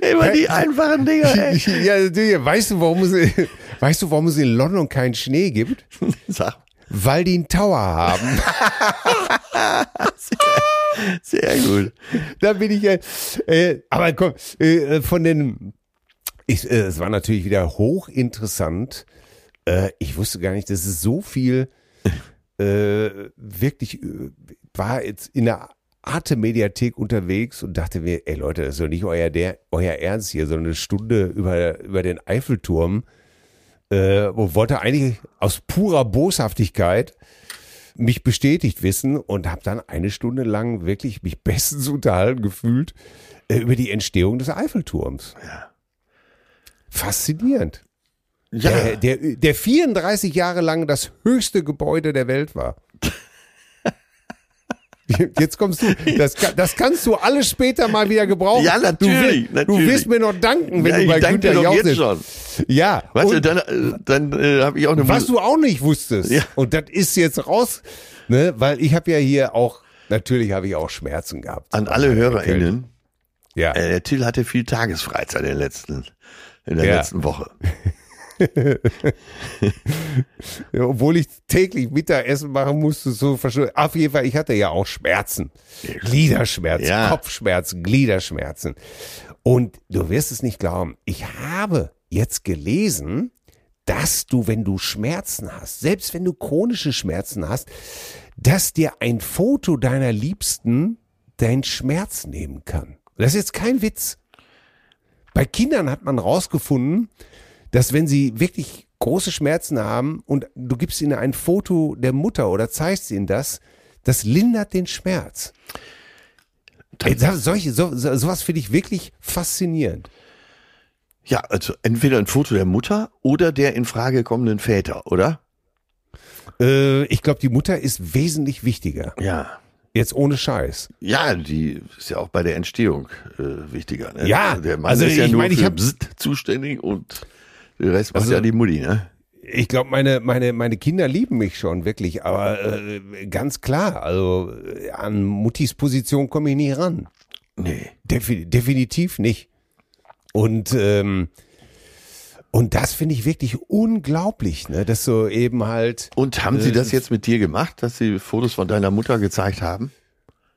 Immer die einfachen Dinger, ey. Ja, weißt du, warum es, weißt du, warum es in London keinen Schnee gibt? Sag, Weil die einen Tower haben. sehr gut. da bin ich ja. Äh, aber komm, äh, von den. Ich, äh, es war natürlich wieder hochinteressant. Äh, ich wusste gar nicht, dass es so viel äh, wirklich äh, war jetzt in der Arte-Mediathek unterwegs und dachte mir, ey Leute, das ist doch nicht euer, der, euer Ernst hier, sondern eine Stunde über, über den Eiffelturm. Äh, wo wollte eigentlich aus purer Boshaftigkeit mich bestätigt wissen und habe dann eine Stunde lang wirklich mich bestens unterhalten gefühlt. äh, über die Entstehung des Eiffelturms. Ja. Faszinierend. Ja, Der, der, der 34 Jahre lang das höchste Gebäude der Welt war. Jetzt kommst du. Das, das kannst du alles später mal wieder gebrauchen. Ja, natürlich, Du, wirst- natürlich. du wirst mir noch danken, wenn ja du bei doch Jauch jetzt schon. Ja. Weißt du, und dann, äh, dann äh, habe ich auch eine was du auch nicht wusstest. Ja. Und das ist jetzt raus, ne? Weil ich habe ja hier auch, natürlich habe ich auch Schmerzen gehabt. an alle HörerInnen. Ja. Äh, Till hatte viel Tagesfreizeit in der letzten, in der Ja. letzten Woche. Ja, Obwohl ich täglich Mittagessen machen musste, so verschwunden. Auf jeden Fall, ich hatte ja auch Schmerzen. Gliederschmerzen, Ja. Kopfschmerzen, Gliederschmerzen. Und du wirst es nicht glauben, ich habe jetzt gelesen, dass du, wenn du Schmerzen hast, selbst wenn du chronische Schmerzen hast, dass dir ein Foto deiner Liebsten deinen Schmerz nehmen kann. Das ist jetzt kein Witz. Bei Kindern hat man rausgefunden, dass wenn sie wirklich große Schmerzen haben und du gibst ihnen ein Foto der Mutter oder zeigst ihnen das, das lindert den Schmerz. Ey, solche, so, so, sowas finde ich wirklich faszinierend. Ja, also entweder ein Foto der Mutter oder der in Frage kommenden Väter, oder? Äh, ich glaube, die Mutter ist wesentlich wichtiger. Ja. Jetzt ohne Scheiß. Ja, die ist ja auch bei der Entstehung äh, wichtiger. Ne? Ja, der Mann also ist ja ich nur meine, ich für hab- Bzzt zuständig und der Rest macht Also- ja die Mutti, ne? Ich glaube, meine, meine, meine Kinder lieben mich schon wirklich, aber äh, ganz klar, also an Muttis Position komme ich nie ran. Nee. Defi definitiv nicht. Und, ähm, und das finde ich wirklich unglaublich, ne? dass so eben halt, Und haben sie Äh, das jetzt mit dir gemacht, dass sie Fotos von deiner Mutter gezeigt haben?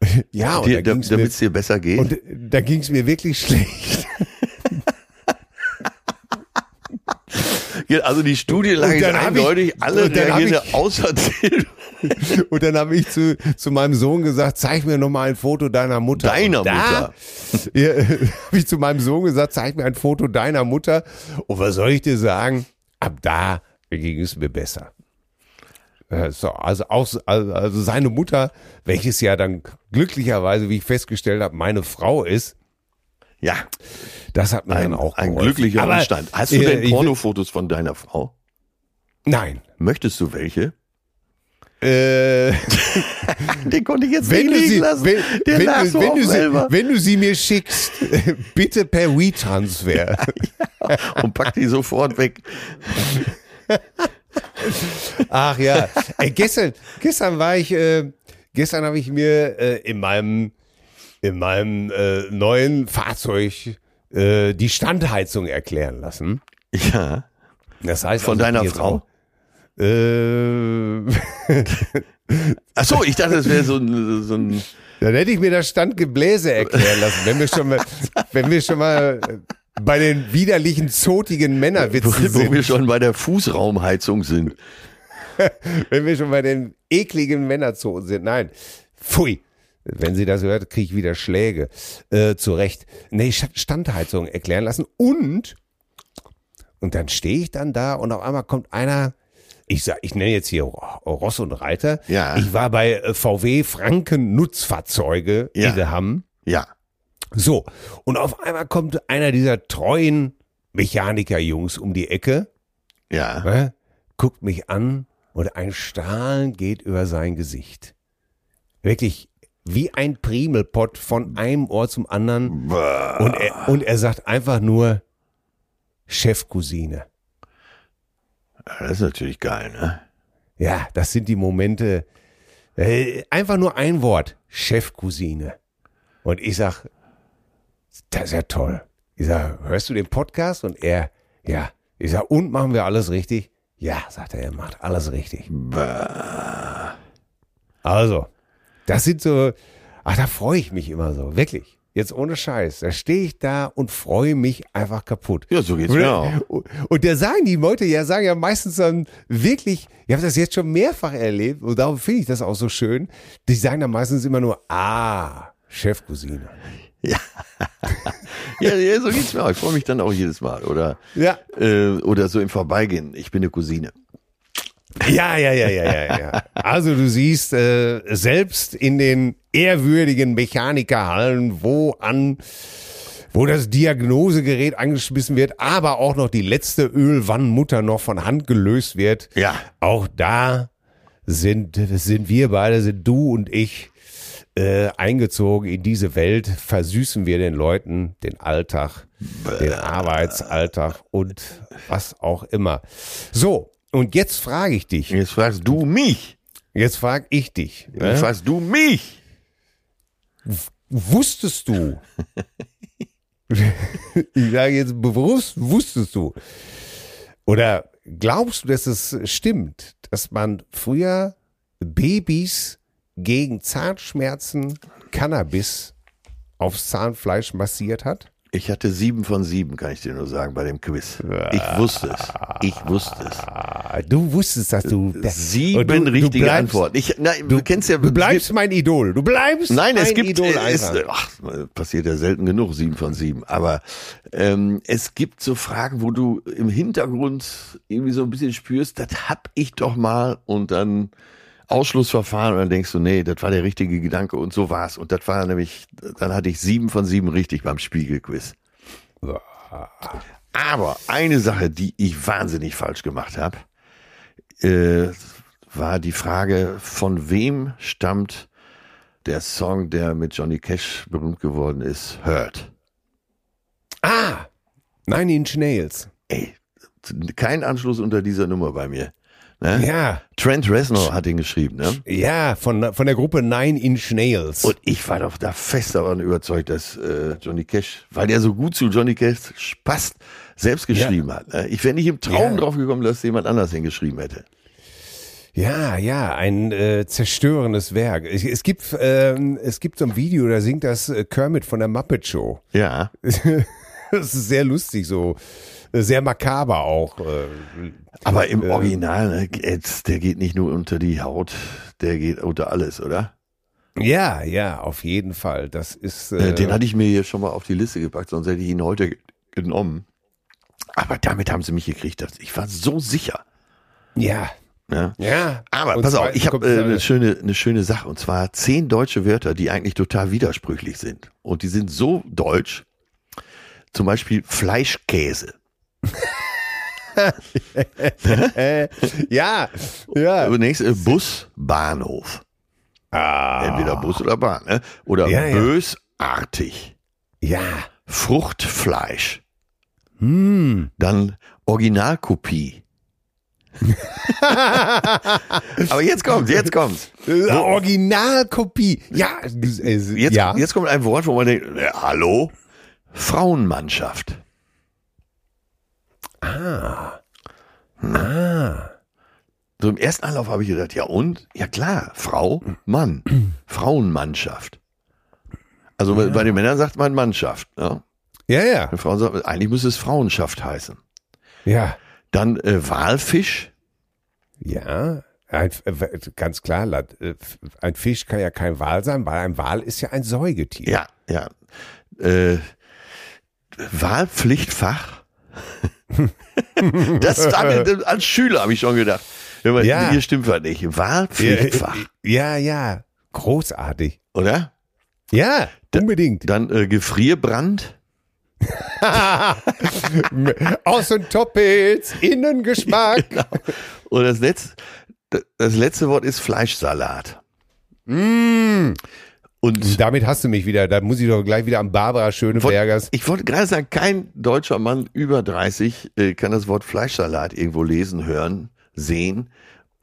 ja, Dir- da Damit es dir besser geht? und da ging's mir wirklich schlecht. Also die ist dann hab ich- eindeutig, alle reagieren außer Till. Und dann habe ich zu, zu meinem Sohn gesagt, zeig mir noch mal ein Foto deiner Mutter. Deiner da, Ja, habe ich zu meinem Sohn gesagt, zeig mir ein Foto deiner Mutter. Und was soll ich dir sagen? Ab da ging es mir besser. Äh, So, also, auch, also, also seine Mutter, welches ja dann glücklicherweise, wie ich festgestellt habe, meine Frau ist, Ja, das hat mir ein, dann auch ein geholfen. glücklicher Aber, Umstand. Hast du äh, denn Pornofotos von deiner Frau? Nein. Möchtest du welche? Äh, Den konnte ich jetzt wenn, nicht sie, lassen. wenn, wenn, du, wenn, du sie, wenn du sie mir schickst, bitte per WeTransfer. und pack die sofort weg. Ach ja, Ey, gestern, gestern war ich, äh, gestern habe ich mir äh, in meinem, in meinem äh, neuen Fahrzeug äh, die Standheizung erklären lassen. Ja. Das heißt Von also, deiner Frau? Auch, äh, Ach so, ich dachte, das wäre so ein, so ein dann hätte ich mir das Standgebläse erklären lassen, wenn wir schon mal, wenn wir schon mal bei den widerlichen, zotigen Männerwitzen wo, wo sind. wir schon bei der Fußraumheizung sind. wenn wir schon bei den ekligen Männerzonen sind. Nein, pfui. Wenn sie das hört, kriege ich wieder Schläge. Äh, zu Recht. Nee, Sta- Standheizung erklären lassen. Und, und dann stehe ich dann da und auf einmal kommt einer, ich sag, ich nenne jetzt hier Ross und Reiter. Ja. Ich war bei äh, VW Franken Nutzfahrzeuge Ja. Idehamm. Ja. So. Und auf einmal kommt einer dieser treuen Mechanikerjungs um die Ecke Ja. ne, guckt mich an und ein Strahlen geht über sein Gesicht. Wirklich wie ein Primelpott von einem Ohr zum anderen. Und er, und er sagt einfach nur Chefcousine. Das ist natürlich geil, ne? Ja, das sind die Momente. Äh, einfach nur ein Wort. Chefcousine. Und ich sag, das ist ja toll. Ich sag, hörst du den Podcast? Und er, ja. Ich sag, und machen wir alles richtig? Ja, sagt er, er macht alles richtig. Also, das sind so, ach, da freue ich mich immer so, wirklich. Jetzt ohne Scheiß. Da stehe ich da und freue mich einfach kaputt. Ja, so geht's mir auch. Und da sagen die Leute ja, sagen ja meistens dann wirklich, ich habe das jetzt schon mehrfach erlebt und darum finde ich das auch so schön. Die sagen dann meistens immer nur, ah, Chefcousine. Ja, ja, so geht's mir auch. Ich freue mich dann auch jedes Mal. Oder, Ja. äh, oder so im Vorbeigehen. Ich bin eine Cousine. Ja, ja, ja, ja, ja, ja. Also du siehst, äh, selbst in den ehrwürdigen Mechanikerhallen, wo an wo das Diagnosegerät angeschmissen wird, aber auch noch die letzte Ölwannmutter noch von Hand gelöst wird. Ja. Auch da sind, sind wir beide, sind du und ich äh, eingezogen in diese Welt, versüßen wir den Leuten den Alltag, den Arbeitsalltag und was auch immer. So, und jetzt frage ich dich, Jetzt fragst du mich. jetzt frage ich dich, Jetzt ne? fragst du mich. wusstest du, ich sage jetzt bewusst, wusstest du, oder glaubst du, dass es stimmt, dass man früher Babys gegen Zahnschmerzen Cannabis aufs Zahnfleisch massiert hat? Ich hatte sieben von sieben, kann ich dir nur sagen, bei dem Quiz. Ich wusste es. Ich wusste es. Du wusstest, dass du Sieben du- du richtige bleibst- Antworten. Ich, na, du, kennst ja. Du bleibst mein Idol. Du bleibst Nein, mein es gibt, Idol es, einfach. ach, passiert ja selten genug, sieben von sieben. Aber ähm, es gibt so Fragen, wo du im Hintergrund irgendwie so ein bisschen spürst, das hab ich doch mal und dann Ausschlussverfahren und dann denkst du, nee, das war der richtige Gedanke und so war's. Und das war nämlich, dann hatte ich sieben von sieben richtig beim Spiegelquiz. Aber eine Sache, die ich wahnsinnig falsch gemacht habe, äh, war die Frage, von wem stammt der Song, der mit Johnny Cash berühmt geworden ist, Hurt. Ah, Nine Inch Nails. Ey, kein Anschluss unter dieser Nummer bei mir. Ne? Ja, Trent Reznor hat ihn geschrieben, ne? ja, von, von der Gruppe Nine Inch Nails. Und ich war doch da fest davon überzeugt, dass äh, Johnny Cash, weil der so gut zu Johnny Cash passt, selbst geschrieben hat. Ne? Ich wäre nicht im Traum Ja. drauf gekommen, dass jemand anders hingeschrieben hätte. Ja, ja, ein äh, zerstörendes Werk. Es, es gibt ähm, es gibt so ein Video, da singt das äh, Kermit von der Muppet Show. Ja. Das ist sehr lustig, so äh, sehr makaber auch. Äh, Aber im äh, Original, ne, jetzt, der geht nicht nur unter die Haut, der geht unter alles, oder? Ja, ja, auf jeden Fall. Das ist. Äh, Den hatte ich mir hier schon mal auf die Liste gepackt, sonst hätte ich ihn heute ge- genommen. Aber damit haben sie mich gekriegt. Ich war so sicher. ja, Ja. ja. Aber Und pass auf, ich habe äh, dann- eine schöne, eine schöne Sache und zwar zehn deutsche Wörter, die eigentlich total widersprüchlich sind. Und die sind so deutsch. Zum Beispiel Fleischkäse. äh, ja, ja. Zunächst äh, Bus, Bahnhof. Ah, Entweder Bus oder Bahn. Ne? Oder ja. bösartig. ja. Fruchtfleisch. Hm. Dann Originalkopie. Aber jetzt kommt, jetzt kommt. Originalkopie. Ja, äh, Jetzt, ja. jetzt kommt ein Wort, wo man denkt, äh, hallo? Frauenmannschaft. Ah. Ah. So im ersten Anlauf habe ich gedacht, ja und? Ja klar, Frau, Mann. Frauenmannschaft. Also bei- bei den Männern sagt man Mannschaft. Ja? Ja, ja. Bei Frauen sagt, eigentlich müsste es Frauenschaft heißen. Ja. Dann äh, Walfisch. Ja. Ein, äh, ganz klar, la- äh, ein Fisch kann ja kein Wal sein, weil ein Wal ist ja ein Säugetier. Ja, ja. Äh, Wahlpflichtfach. das stand als Schüler, habe ich schon gedacht. Mal, Ja. Hier stimmt was nicht. Wahlpflichtfach, Ja, ja. Großartig. oder? Ja, unbedingt. Dann äh, Gefrierbrand. Außen Toppels, Innengeschmack. Und das letzte, das letzte Wort ist Fleischsalat. Mm. Und Damit hast du mich wieder. Da muss ich doch gleich wieder am Barbara Schönebergers. ich wollte gerade sagen, kein deutscher Mann über 30 äh, kann das Wort Fleischsalat irgendwo lesen, hören, sehen,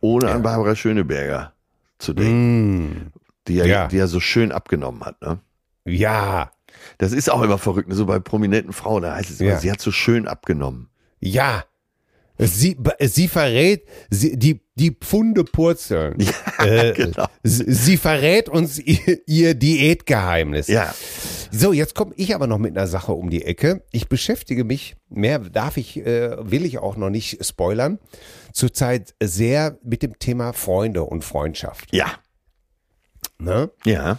ohne an Barbara Schöneberger zu denken, Mm. die, er, Ja. die er so schön abgenommen hat. Ne? Ja, Das ist auch immer verrückt, ne? so bei prominenten Frauen, da heißt es immer, Ja. sie hat so schön abgenommen. ja. Sie, sie verrät, sie, die, die Pfunde purzeln. äh, genau. sie, sie verrät uns ihr, ihr Diätgeheimnis. Ja, So, jetzt komme ich aber noch mit einer Sache um die Ecke. Ich beschäftige mich, mehr darf ich, äh, will ich auch noch nicht spoilern, zurzeit sehr mit dem Thema Freunde und Freundschaft. ja, Ne? ja.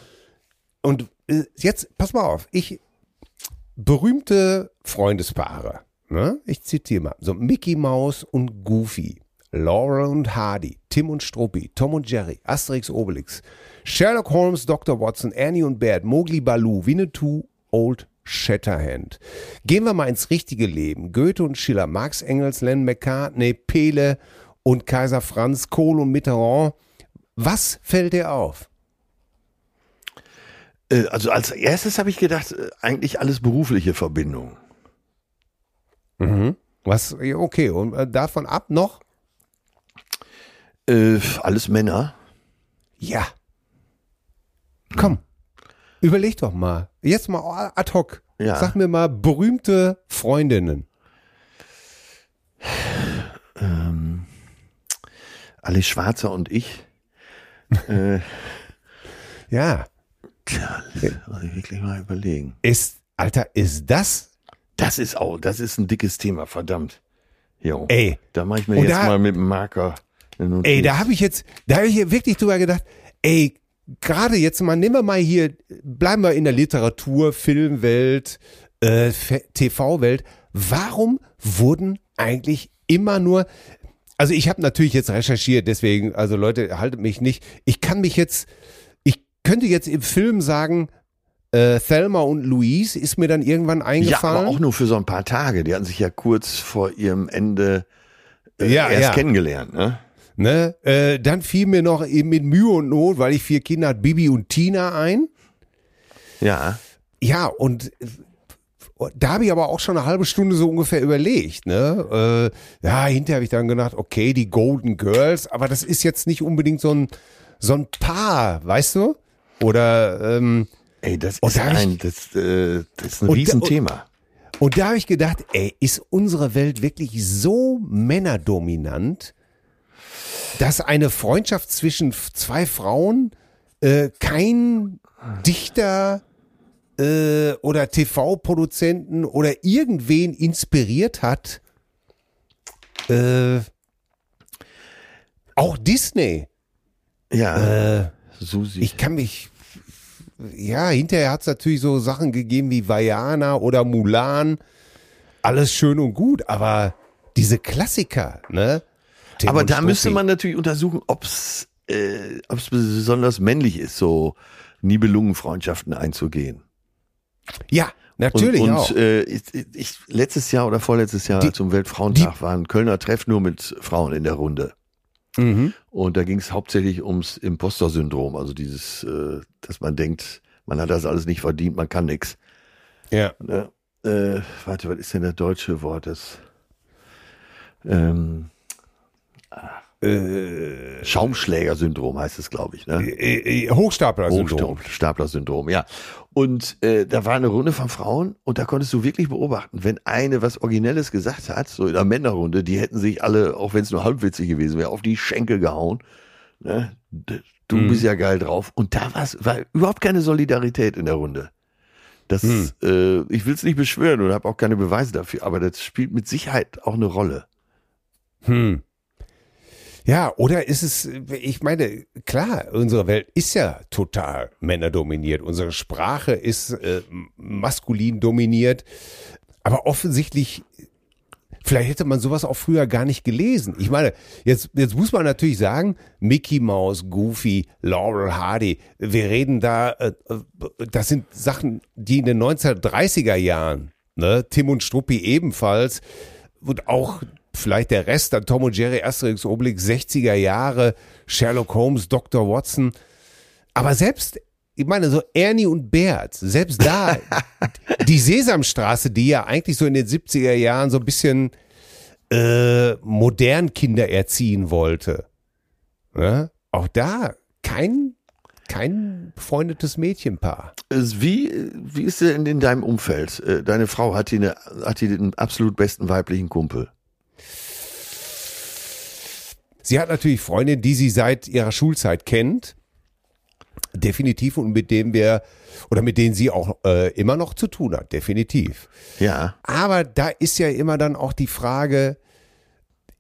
Und jetzt, pass mal auf, ich, berühmte Freundespaare, ne? ich zitiere mal, so Mickey Mouse und Goofy Laurel und Hardy, Tim und Struppi, Tom und Jerry, Asterix Obelix, Sherlock Holmes, Dr. Watson, Ernie und Bert, Mowgli Baloo, Winnetou, Old Shatterhand. Gehen wir mal ins richtige Leben. Goethe und Schiller, Marx Engels, Len McCartney, Pele und Kaiser Franz, Kohl und Mitterrand. Was fällt dir auf? Äh, also als erstes habe ich gedacht, äh, eigentlich alles berufliche Verbindungen. Mhm. Was, okay, und äh, davon ab noch? Äh, alles Männer. Ja. Komm, überleg doch mal. Jetzt mal ad hoc. Ja. Sag mir mal berühmte Freundinnen. Ähm, Alice Schwarzer und ich. äh, Ja. Tja, muss ich wirklich mal überlegen. Ist, Alter, ist das? Das ist auch, das ist ein dickes Thema, verdammt. Jo. Ey. Da mache ich mir jetzt da- mal mit dem Marker. Ey, da habe ich jetzt, da habe ich hier wirklich drüber gedacht, ey, gerade jetzt mal, nehmen wir mal hier, bleiben wir in der Literatur, Filmwelt, äh, TV-Welt. Warum wurden eigentlich immer nur, also ich habe natürlich jetzt recherchiert, deswegen, also Leute, haltet mich nicht, ich kann mich jetzt, könnte jetzt im Film sagen, äh, Thelma und Louise ist mir dann irgendwann Ja, eingefallen. aber auch nur für so ein paar Tage. Die hatten sich ja kurz vor ihrem Ende äh, Ja, erst ja. kennengelernt, ne? Ne? Äh, dann fiel mir noch eben mit Mühe und Not, weil ich vier Kinder hatte, Bibi und Tina ein. Ja. Ja, und da habe ich aber auch schon eine halbe Stunde so ungefähr überlegt. Ne? Äh, ja, hinterher habe ich dann gedacht, okay, die Golden Girls, aber das ist jetzt nicht unbedingt so ein, so ein Paar, weißt du? Oder ähm, Ey, das Und ist hab ich- ein, das, äh, das ist ein Und da- Riesenthema. Und da habe ich gedacht, ey, ist unsere Welt wirklich so männerdominant, dass eine Freundschaft zwischen zwei Frauen äh, kein Dichter äh, oder TV-Produzenten oder irgendwen inspiriert hat? Äh, auch Disney. Ja, Äh, Susi. ich kann mich. Ja, hinterher hat es natürlich so Sachen gegeben wie Vajana oder Mulan. Alles schön und gut, aber diese Klassiker, ne? Tim aber da müsste Struppi. man natürlich untersuchen, ob's äh, ob's besonders männlich ist, so Nibelungenfreundschaften einzugehen. Ja, natürlich und, auch. und äh, ich, ich, letztes Jahr oder vorletztes Jahr Die- zum Weltfrauentag war ein Kölner Treff nur mit Frauen in der Runde. Mhm. Und da ging es hauptsächlich ums Imposter-Syndrom, also dieses, äh, dass man denkt, man hat das alles nicht verdient, man kann nix. Ja. Ne? Äh, warte, was ist denn das deutsche Wort? Das ähm, Äh, Schaumschläger-Syndrom heißt es, glaube ich. Ne? äh, äh, Hochstapler-Syndrom. Hochstapler-Syndrom, ja. Und äh, da war eine Runde von Frauen und da konntest du wirklich beobachten, wenn eine was Originelles gesagt hat, so in der Männerrunde, die hätten sich alle, auch wenn es nur halbwitzig gewesen wäre, auf die Schenkel gehauen. Ne? Du Mhm. bist ja geil drauf. Und da war überhaupt keine Solidarität in der Runde. Das, Mhm. äh, ich will es nicht beschwören und habe auch keine Beweise dafür, aber das spielt mit Sicherheit auch eine Rolle. Hm. Ja, oder ist es, ich meine, klar, unsere Welt ist ja total männerdominiert. Unsere Sprache ist äh, maskulin dominiert. Aber offensichtlich, vielleicht hätte man sowas auch früher gar nicht gelesen. Ich meine, jetzt, jetzt muss man natürlich sagen, Mickey Mouse, Goofy, Laurel Hardy, wir reden da, äh, äh, das sind Sachen, die in den 1930er Jahren, ne, Tim und Struppi ebenfalls, und auch vielleicht der Rest, dann Tom und Jerry, Asterix, Obelix, 60er Jahre, Sherlock Holmes, Dr. Watson. Aber selbst, ich meine, so Ernie und Bert, selbst da, die Sesamstraße, die ja eigentlich so in den 70er Jahren so ein bisschen äh, modern Kinder erziehen wollte. Ne? Auch da kein, kein befreundetes Mädchenpaar. Wie, wie ist denn in deinem Umfeld? Äh, Deine Frau hat die, eine, hat die den absolut besten weiblichen Kumpel. Sie hat natürlich Freundinnen, die sie seit ihrer Schulzeit kennt. Definitiv und mit denen wir oder mit denen sie auch äh, immer noch zu tun hat, definitiv. Ja. Aber da ist ja immer dann auch die Frage,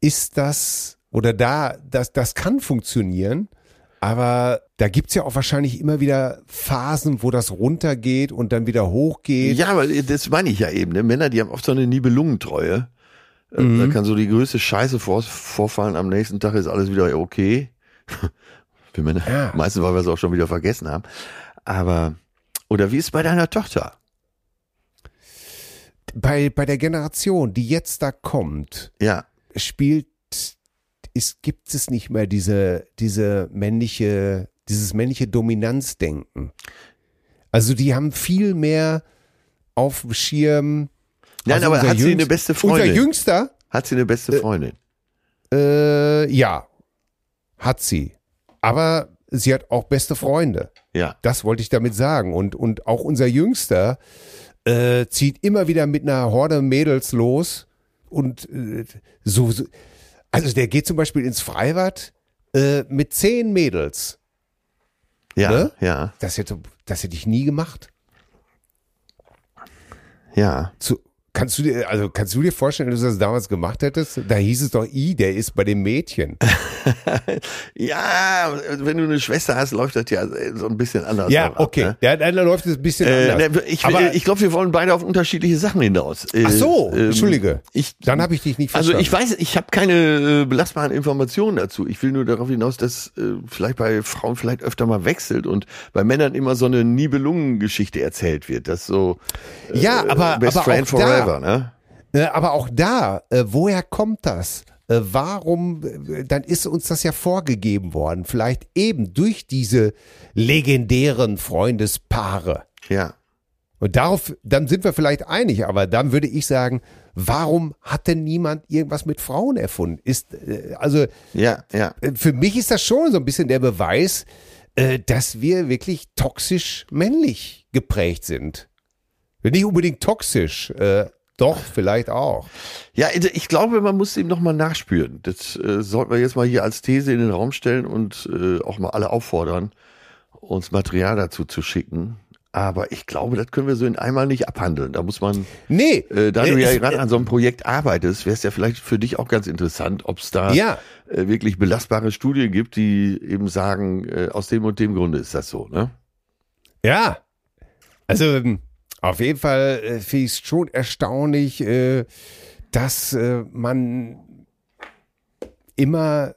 ist das oder da, das, das kann funktionieren, aber da gibt's ja auch wahrscheinlich immer wieder Phasen, wo das runtergeht und dann wieder hochgeht. Ja, aber das meine ich ja eben. Ne? Männer, die haben oft so eine Nibelungentreue. Äh, Da kann so die größte Scheiße vor, vorfallen, am nächsten Tag ist alles wieder okay. Für Männer. Ja. Meistens, weil wir es auch schon wieder vergessen haben. Aber, oder wie ist es bei deiner Tochter? Bei, bei der Generation, die jetzt da kommt, Ja, spielt, ist, gibt es nicht mehr diese, diese männliche, dieses männliche Dominanzdenken. Also die haben viel mehr auf dem Schirm. Nein, Also aber unser hat sie eine beste Unser Freundin? Jüngster, Hat sie eine beste Freundin? äh, ja, hat sie. Aber sie hat auch beste Freunde. Ja. Das wollte ich damit sagen. Und, und auch unser Jüngster äh, zieht immer wieder mit einer Horde Mädels los. Und äh, so, so, also der geht zum Beispiel ins Freibad äh, mit zehn Mädels. Ja, Ne? ja, Das hätte, das hätte ich nie gemacht. ja. Zu, kannst du dir, also kannst du dir vorstellen, dass du das damals gemacht hättest? Da hieß es doch, i, der ist bei dem Mädchen. Ja, wenn du eine Schwester hast, läuft das ja so ein bisschen anders. Ja, ab, okay. ne? Ja, dann läuft es ein bisschen Äh, anders. ne, ich Aber- ich glaube, wir wollen beide auf unterschiedliche Sachen hinaus. Äh, Ach so, ähm, Entschuldige. Ich, Dann habe ich dich nicht also verstanden. ich weiß, ich habe keine äh, belastbaren Informationen dazu. Ich will nur darauf hinaus, dass äh, vielleicht bei Frauen vielleicht öfter mal wechselt und bei Männern immer so eine Nibelungengeschichte erzählt wird. Das so äh, Ja, aber- Best aber Friend auch da- Forever, ne? Äh, aber auch da, äh, woher kommt das? Äh, warum, dann ist uns das ja vorgegeben worden. Vielleicht eben durch diese legendären Freundespaare. Ja. Und darauf, dann sind wir vielleicht einig, aber dann würde ich sagen, warum hat denn niemand irgendwas mit Frauen erfunden? Ist, also, Ja, ja. für mich ist das schon so ein bisschen der Beweis, dass wir wirklich toxisch männlich geprägt sind. Nicht unbedingt toxisch, doch, vielleicht auch. Ja, ich glaube, man muss ihm noch mal nachspüren. Das äh, sollten wir jetzt mal hier als These in den Raum stellen und äh, auch mal alle auffordern, uns Material dazu zu schicken. Aber ich glaube, das können wir so in einmal nicht abhandeln. Da muss man, Nee, äh, da du ja gerade an so einem Projekt arbeitest, wäre es ja vielleicht für dich auch ganz interessant, ob es da Ja. äh, wirklich belastbare Studien gibt, die eben sagen, äh, aus dem und dem Grunde ist das so. Ne? Ja, also ähm, auf jeden Fall äh, finde ich es schon erstaunlich, äh, dass äh, man immer,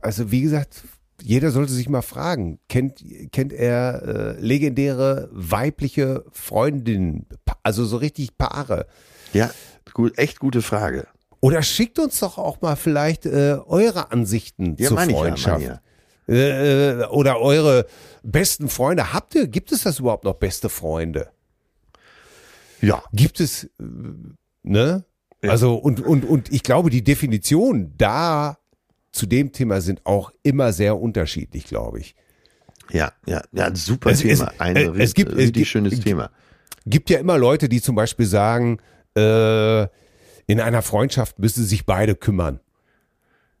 also wie gesagt, jeder sollte sich mal fragen, kennt, kennt er äh, legendäre weibliche Freundinnen, also so richtig Paare? Ja, gut, echt gute Frage. Oder schickt uns doch auch mal vielleicht äh, eure Ansichten Ja, zur ich ja, Freundschaft. meine äh, oder eure besten Freunde. Habt ihr, gibt es das überhaupt noch beste Freunde? Ja, gibt es, äh, ne? Also, und, und, und ich glaube, die Definitionen da zu dem Thema sind auch immer sehr unterschiedlich, glaube ich. ja, ja, ja, super Es- es- Thema. Ein äh, es gibt- es richtig gibt- schönes Thema. Gibt ja immer Leute, die zum Beispiel sagen, äh, in einer Freundschaft müssen sich beide kümmern.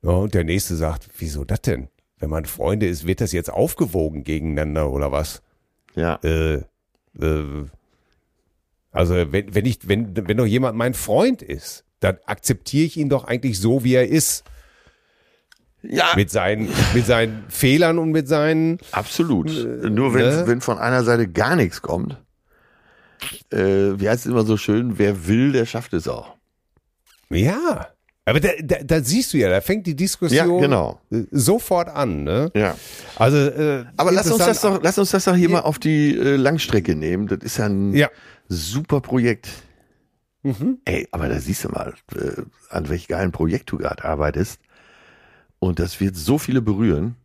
Ja, und der nächste sagt, wieso das denn? Wenn man Freunde ist, wird das jetzt aufgewogen gegeneinander oder was? Ja. äh, äh, also wenn, wenn ich, wenn, wenn doch jemand mein Freund ist, dann akzeptiere ich ihn doch eigentlich so, wie er ist. Ja, Mit seinen, mit seinen Fehlern und mit seinen. absolut. Nur wenn, ne? wenn von einer Seite gar nichts kommt, äh, wie heißt es immer so schön, wer will, der schafft es auch. Ja. Aber da, da, da siehst du ja, da fängt die Diskussion Ja, genau. äh, sofort an. Ne? Ja. Also, äh, Aber lass uns das doch, lass uns das doch hier mal auf die äh, Langstrecke nehmen. Das ist ja ein Ja. Super Projekt. Mhm. Ey, aber da siehst du mal, äh, an welch geilen Projekt du gerade arbeitest. Und das wird so viele berühren.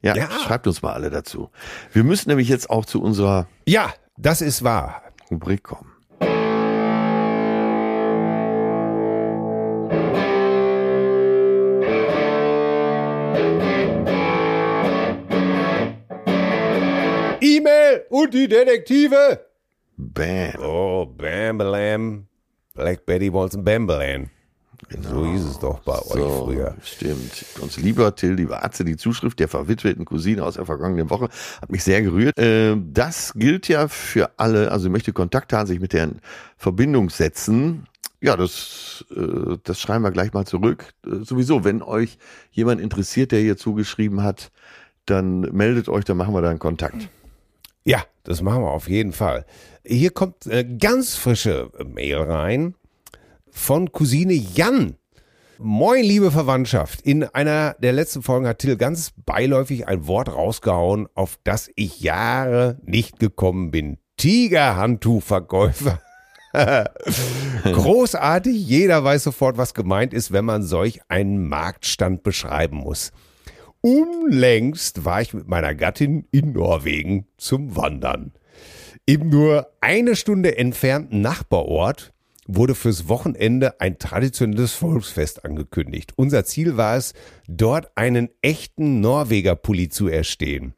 Ja, Ja. schreibt uns mal alle dazu. Wir müssen nämlich jetzt auch zu unserer Ja, das ist wahr. Rubrik kommen. E-Mail und die Detektive. Bam. Oh, Bambalam. Black Betty wants ein Bambalam. So hieß es doch bei euch So, früher. stimmt. Uns lieber Till, lieber Atze, die Zuschrift der verwitweten Cousine aus der vergangenen Woche hat mich sehr gerührt. Äh, das gilt ja für alle, also ich möchte Kontakt haben, sich mit der in Verbindung setzen. Ja, das, äh, das schreiben wir gleich mal zurück. Äh, sowieso, wenn euch jemand interessiert, der hier zugeschrieben hat, dann meldet euch, dann machen wir da einen Kontakt. Ja, das machen wir auf jeden Fall. Hier kommt eine ganz frische Mail rein von Cousine Jan. Moin, liebe Verwandtschaft. In einer der letzten Folgen hat Till ganz beiläufig ein Wort rausgehauen, auf das ich Jahre nicht gekommen bin. Tigerhandtuchverkäufer. Großartig, jeder weiß sofort, was gemeint ist, wenn man solch einen Marktstand beschreiben muss. Unlängst war ich mit meiner Gattin in Norwegen zum Wandern. Im nur eine Stunde entfernten Nachbarort wurde fürs Wochenende ein traditionelles Volksfest angekündigt. Unser Ziel war es, dort einen echten Norweger-Pulli zu erstehen.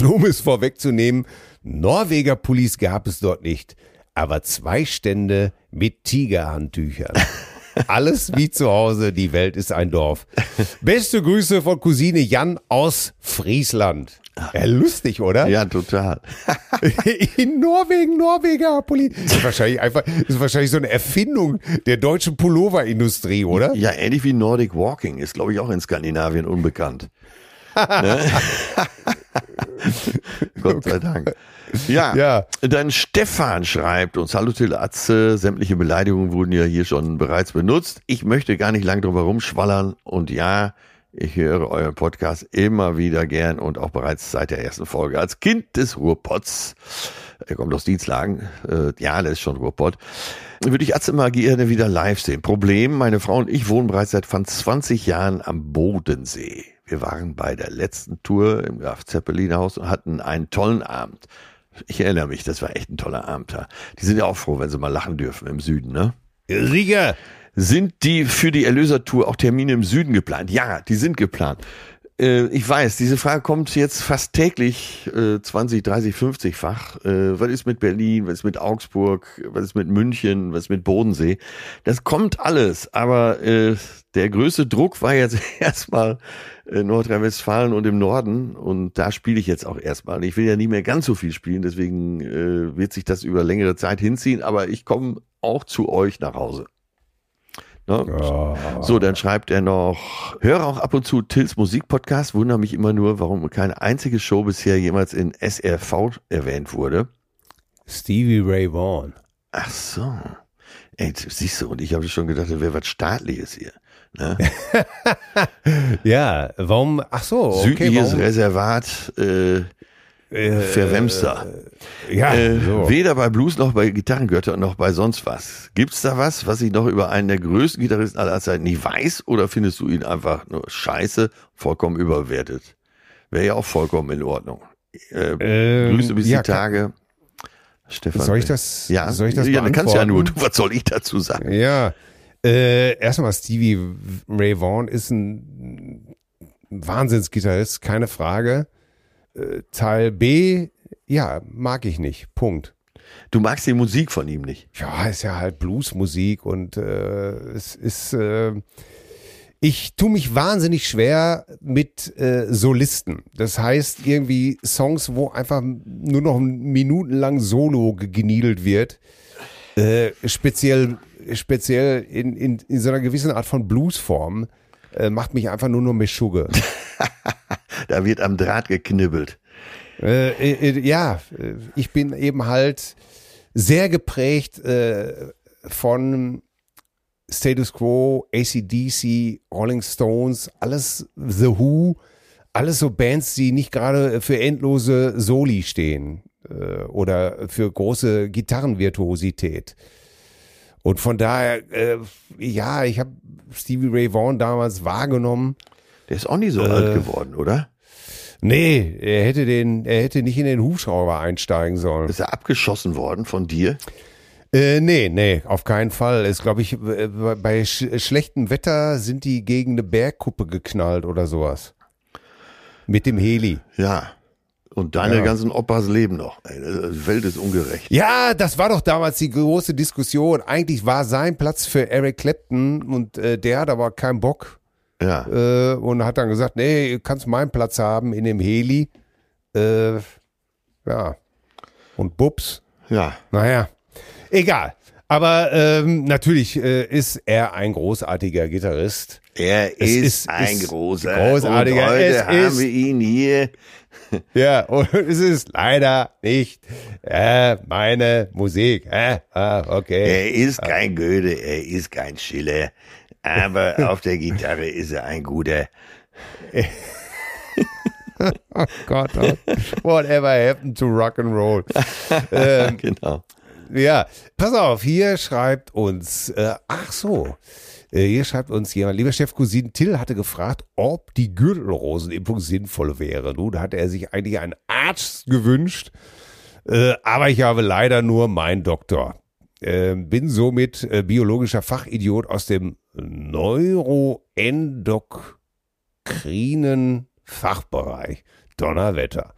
Um es vorwegzunehmen, Norweger-Pullis gab es dort nicht, aber zwei Stände mit Tigerhandtüchern. Alles wie zu Hause, die Welt ist ein Dorf. Beste Grüße von Cousine Jan aus Friesland. Ja, lustig, oder? Ja, total. In Norwegen, Norweger Pulli. Das ist wahrscheinlich einfach, ist wahrscheinlich so eine Erfindung der deutschen Pulloverindustrie, oder? Ja, ähnlich wie Nordic Walking ist, glaube ich, auch in Skandinavien unbekannt. ne? Gott sei Dank. Ja, ja. Dann Stefan schreibt uns, hallo Till Atze, sämtliche Beleidigungen wurden ja hier schon bereits benutzt. Ich möchte gar nicht lang drüber rumschwallern und ja, ich höre euren Podcast immer wieder gern und auch bereits seit der ersten Folge als Kind des Ruhrpots. Er kommt aus Dienstlagen. Äh, ja, das ist schon Ruhrpott. Würde ich Atze mal gerne wieder live sehen. Problem, meine Frau und ich wohnen bereits seit fast 20 Jahren am Bodensee. Wir waren bei der letzten Tour im Graf Zeppelin Haus und hatten einen tollen Abend. Ich erinnere mich, das war echt ein toller Abend da. Die sind ja auch froh, wenn sie mal lachen dürfen im Süden, ne? Rieger! Sind die für die Erlösertour auch Termine im Süden geplant? Ja, die sind geplant. Äh, ich weiß, diese Frage kommt jetzt fast täglich äh, 20, 30, 50-fach. Äh, was ist mit Berlin? Was ist mit Augsburg? Was ist mit München? Was ist mit Bodensee? Das kommt alles, aber äh, der größte Druck war jetzt erstmal äh, Nordrhein-Westfalen und im Norden und da spiele ich jetzt auch erstmal. Ich will ja nie mehr ganz so viel spielen, deswegen äh, wird sich das über längere Zeit hinziehen, aber ich komme auch zu euch nach Hause. Ne? Ja. So, dann schreibt er noch, höre auch ab und zu Tills Musikpodcast, wundere mich immer nur, warum keine einzige Show bisher jemals in SRV erwähnt wurde. Stevie Ray Vaughan. Ach so. Ey, siehst du, und ich habe schon gedacht, da wäre was Staatliches hier. Ne? ja, warum, ach so. Okay, Südliches warum? Reservat, äh, äh, Verwemster. Ja, äh, so. Weder bei Blues noch bei Gitarrengöttern noch bei sonst was. Gibt's da was, was ich noch über einen der größten Gitarristen aller Zeiten nicht weiß? Oder findest du ihn einfach nur scheiße, vollkommen überwertet? Wäre ja auch vollkommen in Ordnung. Äh, ähm, Grüße bis ja, die Tage. Stefan. Soll ich das? Ja, soll ich das ja, dann kannst du ja nur. Du, was soll ich dazu sagen? Ja. Äh, erstmal Stevie Ray Vaughan ist ein Wahnsinnsgitarrist, keine Frage. Äh, Teil B, ja, mag ich nicht. Punkt. Du magst die Musik von ihm nicht. Ja, ist ja halt Bluesmusik und äh, es ist. Äh, ich tue mich wahnsinnig schwer mit äh, Solisten. Das heißt irgendwie Songs, wo einfach nur noch minutenlang Solo geniedelt wird. Äh, speziell, speziell in, in, in so einer gewissen Art von Bluesform äh, macht mich einfach nur noch Meschugge. da wird am Draht geknibbelt. Äh, äh, ja, ich bin eben halt sehr geprägt äh, von Status Quo, ACDC, Rolling Stones, alles The Who, alles so Bands, die nicht gerade für endlose Soli stehen äh, oder für große Gitarrenvirtuosität. Und von daher, äh, ja, ich habe Stevie Ray Vaughan damals wahrgenommen. Der ist auch nicht so äh, alt geworden, oder? Nee, er hätte den, er hätte nicht in den Hubschrauber einsteigen sollen. Ist er abgeschossen worden von dir? Äh, nee, nee, auf keinen Fall. Ist, glaube ich, äh, bei sch schlechtem Wetter sind die gegen eine Bergkuppe geknallt oder sowas. Mit dem Heli. Ja. Und deine ja. ganzen Opas leben noch. Die Welt ist ungerecht. Ja, das war doch damals die große Diskussion. Eigentlich war sein Platz für Eric Clapton und äh, der hat aber keinen Bock. Ja. Äh, und hat dann gesagt, nee, du kannst meinen Platz haben in dem Heli. Äh, ja. Und Bubs. Ja. Naja. Egal. Aber ähm, natürlich äh, ist er ein großartiger Gitarrist. Er ist, ist- ein ist großer. großartiger. Und heute Es haben ist- wir ihn hier. Ja, und es ist leider nicht äh, meine Musik. Äh, ah, okay. Er ist kein Goethe, er ist kein Schiller. Aber auf der Gitarre ist er ein guter. Oh Gott, oh. whatever happened to rock and roll. ähm, Genau. Ja, pass auf, hier schreibt uns, äh, ach so, äh, hier schreibt uns jemand, lieber Chef Cousin Till hatte gefragt, ob die Gürtelrosenimpfung sinnvoll wäre. Nun hatte er sich eigentlich einen Arzt gewünscht, äh, aber ich habe leider nur meinen Doktor. Äh, bin somit äh, biologischer Fachidiot aus dem neuroendokrinen Fachbereich. Donnerwetter.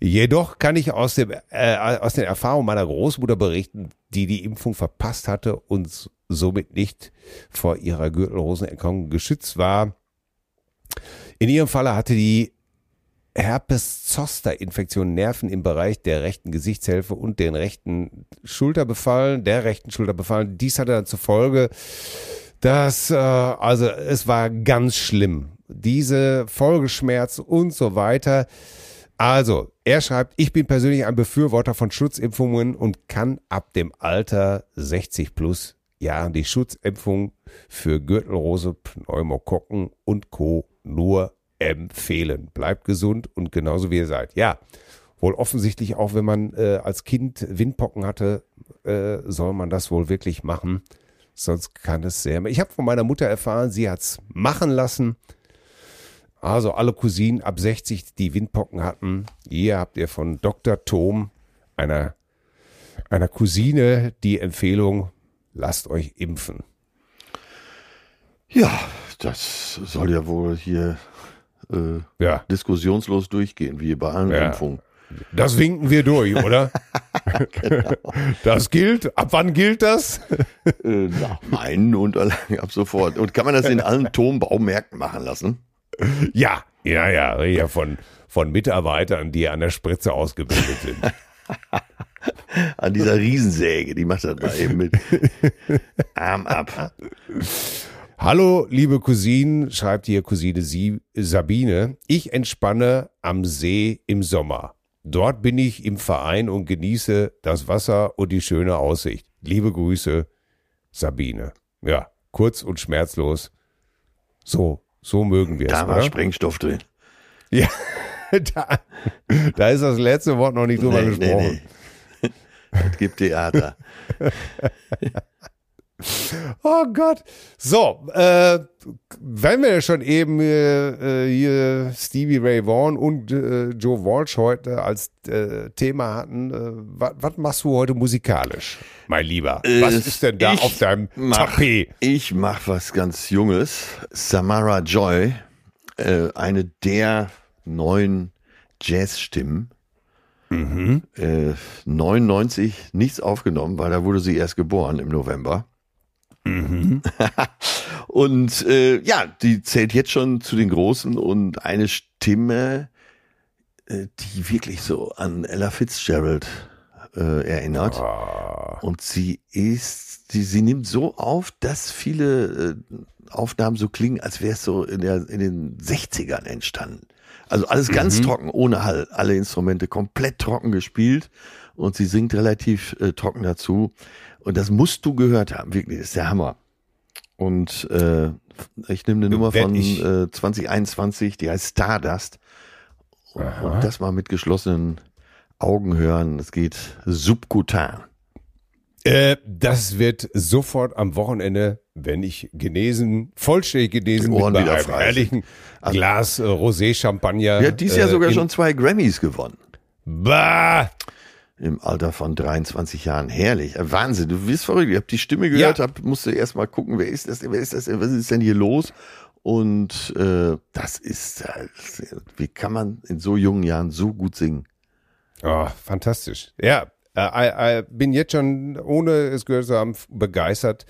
Jedoch kann ich aus, dem, äh, aus den Erfahrungen meiner Großmutter berichten, die die Impfung verpasst hatte und somit nicht vor ihrer Gürtelrosenerkrankung geschützt war. In ihrem Falle hatte die Herpes-Zoster-Infektion Nerven im Bereich der rechten Gesichtshälfte und den rechten Schulter befallen, der rechten Schulter befallen. Dies hatte dann zur Folge, dass, äh, also es war ganz schlimm. Diese Folgeschmerz und so weiter. Also, er schreibt, ich bin persönlich ein Befürworter von Schutzimpfungen und kann ab dem Alter 60 plus Jahren die Schutzimpfung für Gürtelrose, Pneumokokken und Co. nur empfehlen. Bleibt gesund und genauso wie ihr seid. Ja, wohl offensichtlich auch, wenn man äh, als Kind Windpocken hatte, äh, soll man das wohl wirklich machen. Sonst kann es sehr. Ich habe von meiner Mutter erfahren, sie hat's machen lassen. Also alle Cousinen ab 60, die Windpocken hatten, hier habt ihr von Dr. Tom, einer, einer Cousine, die Empfehlung, lasst euch impfen. Ja, das soll ja wohl hier äh, Ja, diskussionslos durchgehen, wie bei allen Ja. Impfungen. das winken wir durch, oder? Das gilt. Ab wann gilt das? Äh, nach meinen Unterlagen ab sofort. Und kann man das in allen Turmbaumärkten machen lassen? Ja, ja, ja, ja von, von Mitarbeitern, die an der Spritze ausgebildet sind. An dieser Riesensäge, die macht das mal eben mit. Arm ab. Hallo, liebe Cousinen, schreibt hier Cousine Sie, Sabine. Ich entspanne am See im Sommer. Dort bin ich im Verein und genieße das Wasser und die schöne Aussicht. Liebe Grüße, Sabine. Ja, kurz und schmerzlos. So, so mögen wir es. Da war oder? Sprengstoff drin. Ja, da, da ist das letzte Wort noch nicht drüber Nee, nee, gesprochen. nee. Es gibt Theater. Oh Gott. So, äh, wenn wir schon eben äh, hier Stevie Ray Vaughan und äh, Joe Walsh heute als äh, Thema hatten, äh, was machst du heute musikalisch, mein Lieber? Was Äh, ist denn da ich auf deinem mach- Tapet? Ich mache was ganz Junges. Samara Joy, eine der neuen Jazzstimmen. Äh, 99 nichts aufgenommen, weil da wurde sie erst geboren im November. und äh, ja, die zählt jetzt schon zu den Großen und eine Stimme, äh, die wirklich so an Ella Fitzgerald äh, erinnert. Und sie ist, sie, sie nimmt so auf, dass viele äh, Aufnahmen so klingen, als wäre es so in, der, in den 60ern entstanden. Also alles ganz trocken, ohne Hall. Alle Instrumente komplett trocken gespielt und sie singt relativ äh, trocken dazu. Und das musst du gehört haben, wirklich, das ist der Hammer. Und äh, ich nehme eine Nummer von äh, 2021, die heißt Stardust. Und, und das mal mit geschlossenen Augen hören, das geht subkutan. Äh, das wird sofort am Wochenende, wenn ich genesen, vollständig genesen bin, wieder einem frei ehrlichen Glas äh, Rosé-Champagner. Die hat dieses Jahr äh, sogar schon zwei Grammys gewonnen. Bah! Im Alter von 23 Jahren. Herrlich. Äh, Wahnsinn. Du bist verrückt. Ich habe die Stimme gehört, Ja. hab, musste erst mal gucken, wer ist das, wer ist das, was ist denn hier los? Und äh, das ist, äh, wie kann man in so jungen Jahren so gut singen? Oh, fantastisch. Ja, äh, äh, bin jetzt schon, ohne es gehört zu haben, begeistert.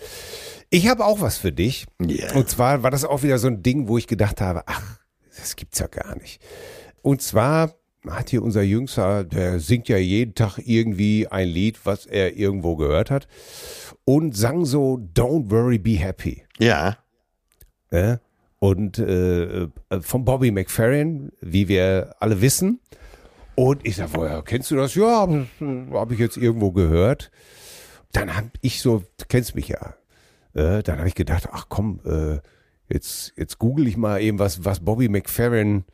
Ich habe auch was für dich. Ja. Und zwar war das auch wieder so ein Ding, wo ich gedacht habe, ach, das gibt's ja gar nicht. Und zwar hat hier unser Jüngster, der singt ja jeden Tag irgendwie ein Lied, was er irgendwo gehört hat und sang so Don't worry, be happy. Ja. Ja? Und äh, äh, von Bobby McFerrin, wie wir alle wissen. Und ich sag, woher kennst du das? Ja, habe hab ich jetzt irgendwo gehört. Dann hab ich so, du kennst mich ja. Äh, dann habe ich gedacht, ach komm, äh, jetzt, jetzt google ich mal eben, was, was Bobby McFerrin,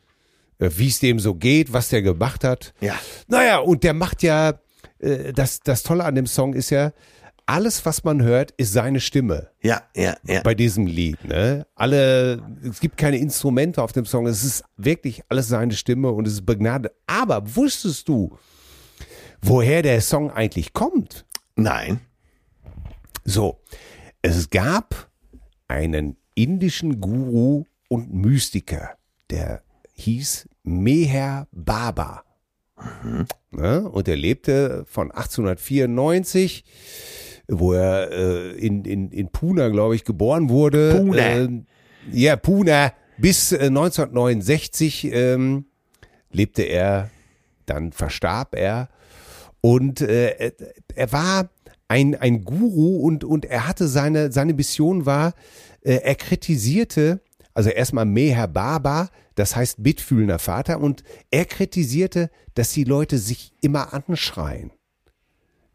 wie es dem so geht, was der gemacht hat. Ja. Naja, und der macht ja, äh, das, das Tolle an dem Song ist ja, alles, was man hört, ist seine Stimme Ja, ja, ja. bei diesem Lied. Ne? Alle, es gibt keine Instrumente auf dem Song. Es ist wirklich alles seine Stimme und es ist begnadet. Aber wusstest du, woher der Song eigentlich kommt? Nein. So, es gab einen indischen Guru und Mystiker, der hieß Meher Baba. Ne? Und er lebte von 1894, wo er äh, in, in, in Pune, glaube ich, geboren wurde. Pune. Äh, ja, Pune. Bis äh, 1969 ähm, lebte er, dann verstarb er. Und äh, er war ein, ein Guru und, und er hatte seine, seine Mission war, äh, er kritisierte, also erstmal Meher Baba, das heißt mitfühlender Vater, und er kritisierte, dass die Leute sich immer anschreien.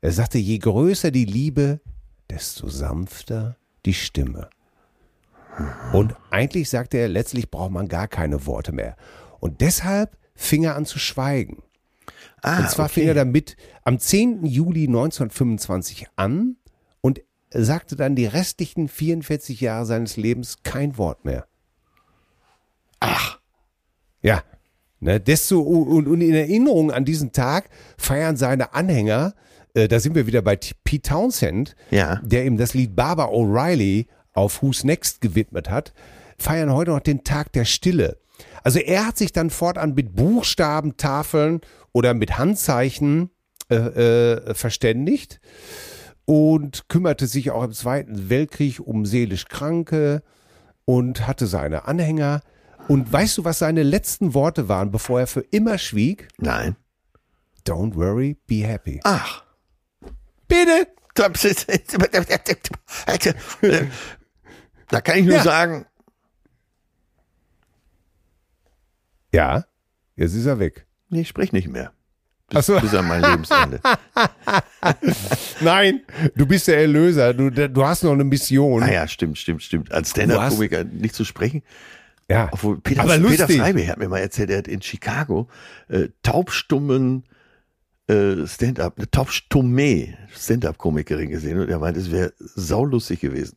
Er sagte, je größer die Liebe, desto sanfter die Stimme. Und eigentlich sagte er, letztlich braucht man gar keine Worte mehr. Und deshalb fing er an zu schweigen. Ah, Und zwar okay. fing er damit am 10. Juli 1925 an und sagte dann die restlichen 44 Jahre seines Lebens kein Wort mehr. Ach, Ja. Ne, desto, und, und in Erinnerung an diesen Tag feiern seine Anhänger, äh, da sind wir wieder bei Pete Townsend, Ja. der ihm das Lied Barbara O'Reilly auf Who's Next gewidmet hat, feiern heute noch den Tag der Stille. Also er hat sich dann fortan mit Buchstabentafeln oder mit Handzeichen äh, äh, verständigt und kümmerte sich auch im Zweiten Weltkrieg um seelisch Kranke und hatte seine Anhänger. Und weißt du, was seine letzten Worte waren, bevor er für immer schwieg? nein. Don't worry, be happy. Ach. Bitte! Da kann ich nur Ja. sagen, Ja, jetzt ist er weg. nee, ich sprich nicht mehr. Ach so. Bis an mein Lebensende. Nein, du bist der Erlöser. Du, du hast noch eine Mission. Naja, stimmt, stimmt, stimmt. Als Stand-Up-Komiker nicht zu sprechen. Ja, Obwohl Peter, aber Peter lustig. Freiberg hat mir mal erzählt, er hat in Chicago äh, taubstummen äh, Stand-up, eine taubstumme Stand-up-Komikerin gesehen und er meint, es wäre saulustig gewesen.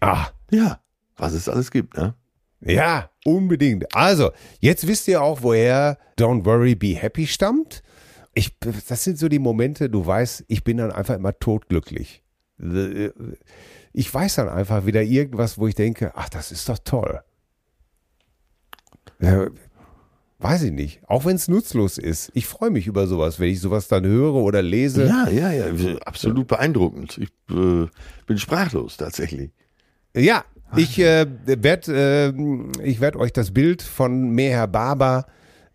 Ah, Ja, was es alles gibt, ne? ja, unbedingt. Also, jetzt wisst ihr auch, woher Don't Worry, Be Happy stammt. Ich, das sind so die Momente, du weißt, ich bin dann einfach immer totglücklich. Ich weiß dann einfach wieder irgendwas, wo ich denke, ach, das ist doch toll. Ja, weiß ich nicht. Auch wenn es nutzlos ist. Ich freue mich über sowas, wenn ich sowas dann höre oder lese. Ja, ja, ja, absolut beeindruckend. Ich äh, bin sprachlos tatsächlich. Ja, ich äh, werde äh, ich werd euch das Bild von Meher Baba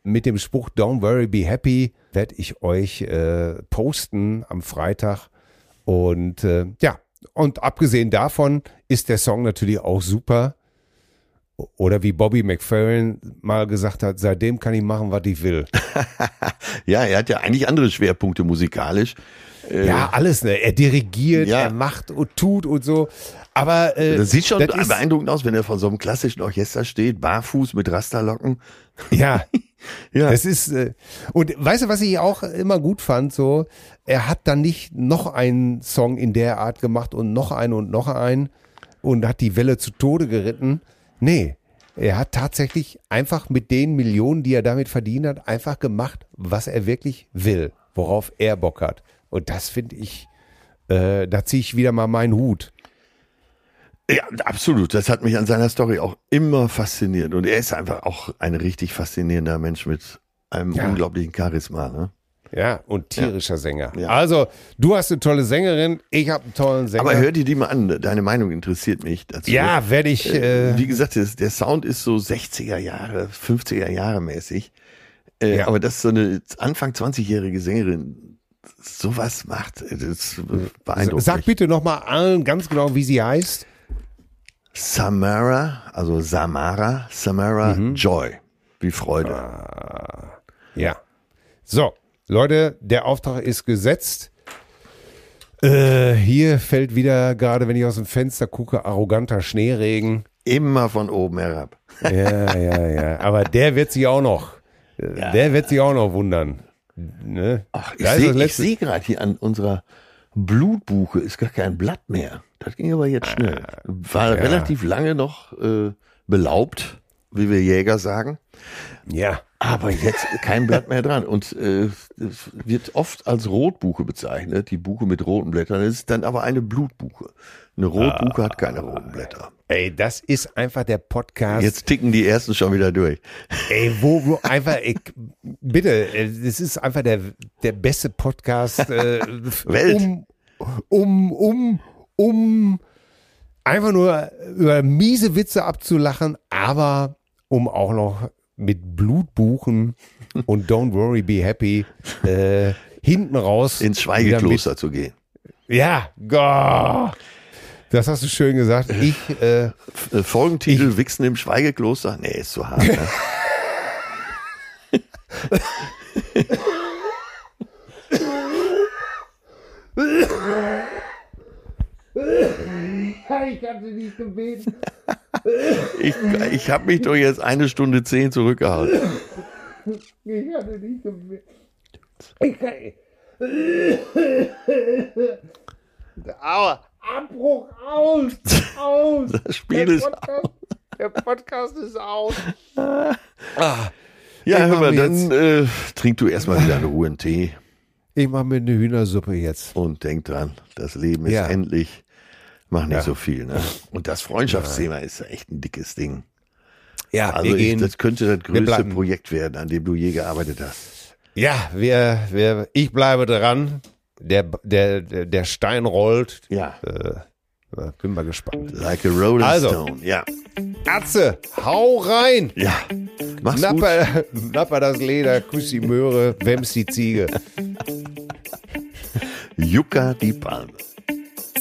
mit dem Spruch Don't worry, be happy, werde ich euch äh, posten am Freitag. Und äh, ja, und abgesehen davon ist der Song natürlich auch super. Oder wie Bobby McFerrin mal gesagt hat, seitdem kann ich machen, was ich will. Ja, er hat ja eigentlich andere Schwerpunkte musikalisch. Äh, Ja, alles, ne? Er dirigiert, Ja. er macht und tut und so. Aber äh, Das sieht schon das beeindruckend aus, wenn er vor so einem klassischen Orchester steht, barfuß mit Rasterlocken. Ja, Ja, Das ist, äh, und weißt du, was ich auch immer gut fand, so, er hat dann nicht noch einen Song in der Art gemacht und noch einen und noch einen und hat die Welle zu Tode geritten. Nee, er hat tatsächlich einfach mit den Millionen, die er damit verdient hat, einfach gemacht, was er wirklich will, worauf er Bock hat. Und das finde ich, äh, da ziehe ich wieder mal meinen Hut. ja, absolut. Das hat mich an seiner Story auch immer fasziniert. Und er ist einfach auch ein richtig faszinierender Mensch mit einem Ja. unglaublichen Charisma. Ne? Ja, und tierischer Sänger. Ja. Also, du hast eine tolle Sängerin, ich habe einen tollen Sänger. Aber hör dir die mal an. Deine Meinung interessiert mich dazu. ja, werde ich. Äh, Wie gesagt, das, der Sound ist so 60er Jahre, 50er Jahre mäßig. Äh, Ja. Aber dass so eine Anfang 20-jährige Sängerin sowas macht, äh, das beeindruckt Sag mich. bitte nochmal allen ganz genau, wie sie heißt. Samara, also Samara, Samara Mhm. Joy. Wie Freude. Ah. Ja. So, Leute, der Auftrag ist gesetzt. Äh, hier fällt wieder, gerade wenn ich aus dem Fenster gucke, arroganter Schneeregen. Immer von oben herab. Ja, ja, ja. Aber der wird sich auch noch, der wird sich auch noch wundern. Ne? Ach, ich sehe seh gerade hier an unserer Blutbuche ist gar kein Blatt mehr. Das ging aber jetzt schnell. War ja. relativ lange noch äh, belaubt, wie wir Jäger sagen. Ja. Aber jetzt kein Blatt mehr dran. Und äh, es wird oft als Rotbuche bezeichnet, die Buche mit roten Blättern. Es ist dann aber eine Blutbuche. Eine Rotbuche hat keine roten Blätter. Ey, das ist einfach der Podcast. Jetzt ticken die ersten schon wieder durch. Ey, wo, wo einfach, ey, bitte, äh, das ist einfach der, der beste Podcast äh, Welt. um, um, um, um einfach nur über miese Witze abzulachen, aber um auch noch mit Blutbuchen und Don't Worry, Be Happy äh, hinten raus Ins Schweigekloster zu gehen. Ja, go. das hast du schön gesagt. Ich, äh, äh, Folgentitel Wichsen im Schweigekloster? Nee, ist zu hart. Ne? ich hatte nicht gebeten. Ich, ich habe mich doch jetzt eine Stunde zehn zurückgehalten. Ich hatte nicht gebeten. Ich kann, Aua. Abbruch aus. Aus. Das Spiel der ist Podcast, Der Podcast ist aus. Ja, Ich hör mal, dann äh, trink du erstmal wieder einen Ruhe Tee Ich mache mir eine Hühnersuppe jetzt. und denk dran, das Leben ist Ja. endlich. Mach nicht Ja. so viel. Ne? Und das Freundschaftsthema ist echt ein dickes Ding. Ja, Also wir ich, gehen. das könnte das größte. Projekt werden, an dem du je gearbeitet hast. ja, wir, wir, ich bleibe dran. Der, der, der, Stein rollt. Ja, Äh, bin mal gespannt. like a Rolling Also. Stone. Ja, Atze, hau rein! ja. Mach's gut. Napper, napper das Leder, küss die Möhre, wems die Ziege. Yucca die Palme.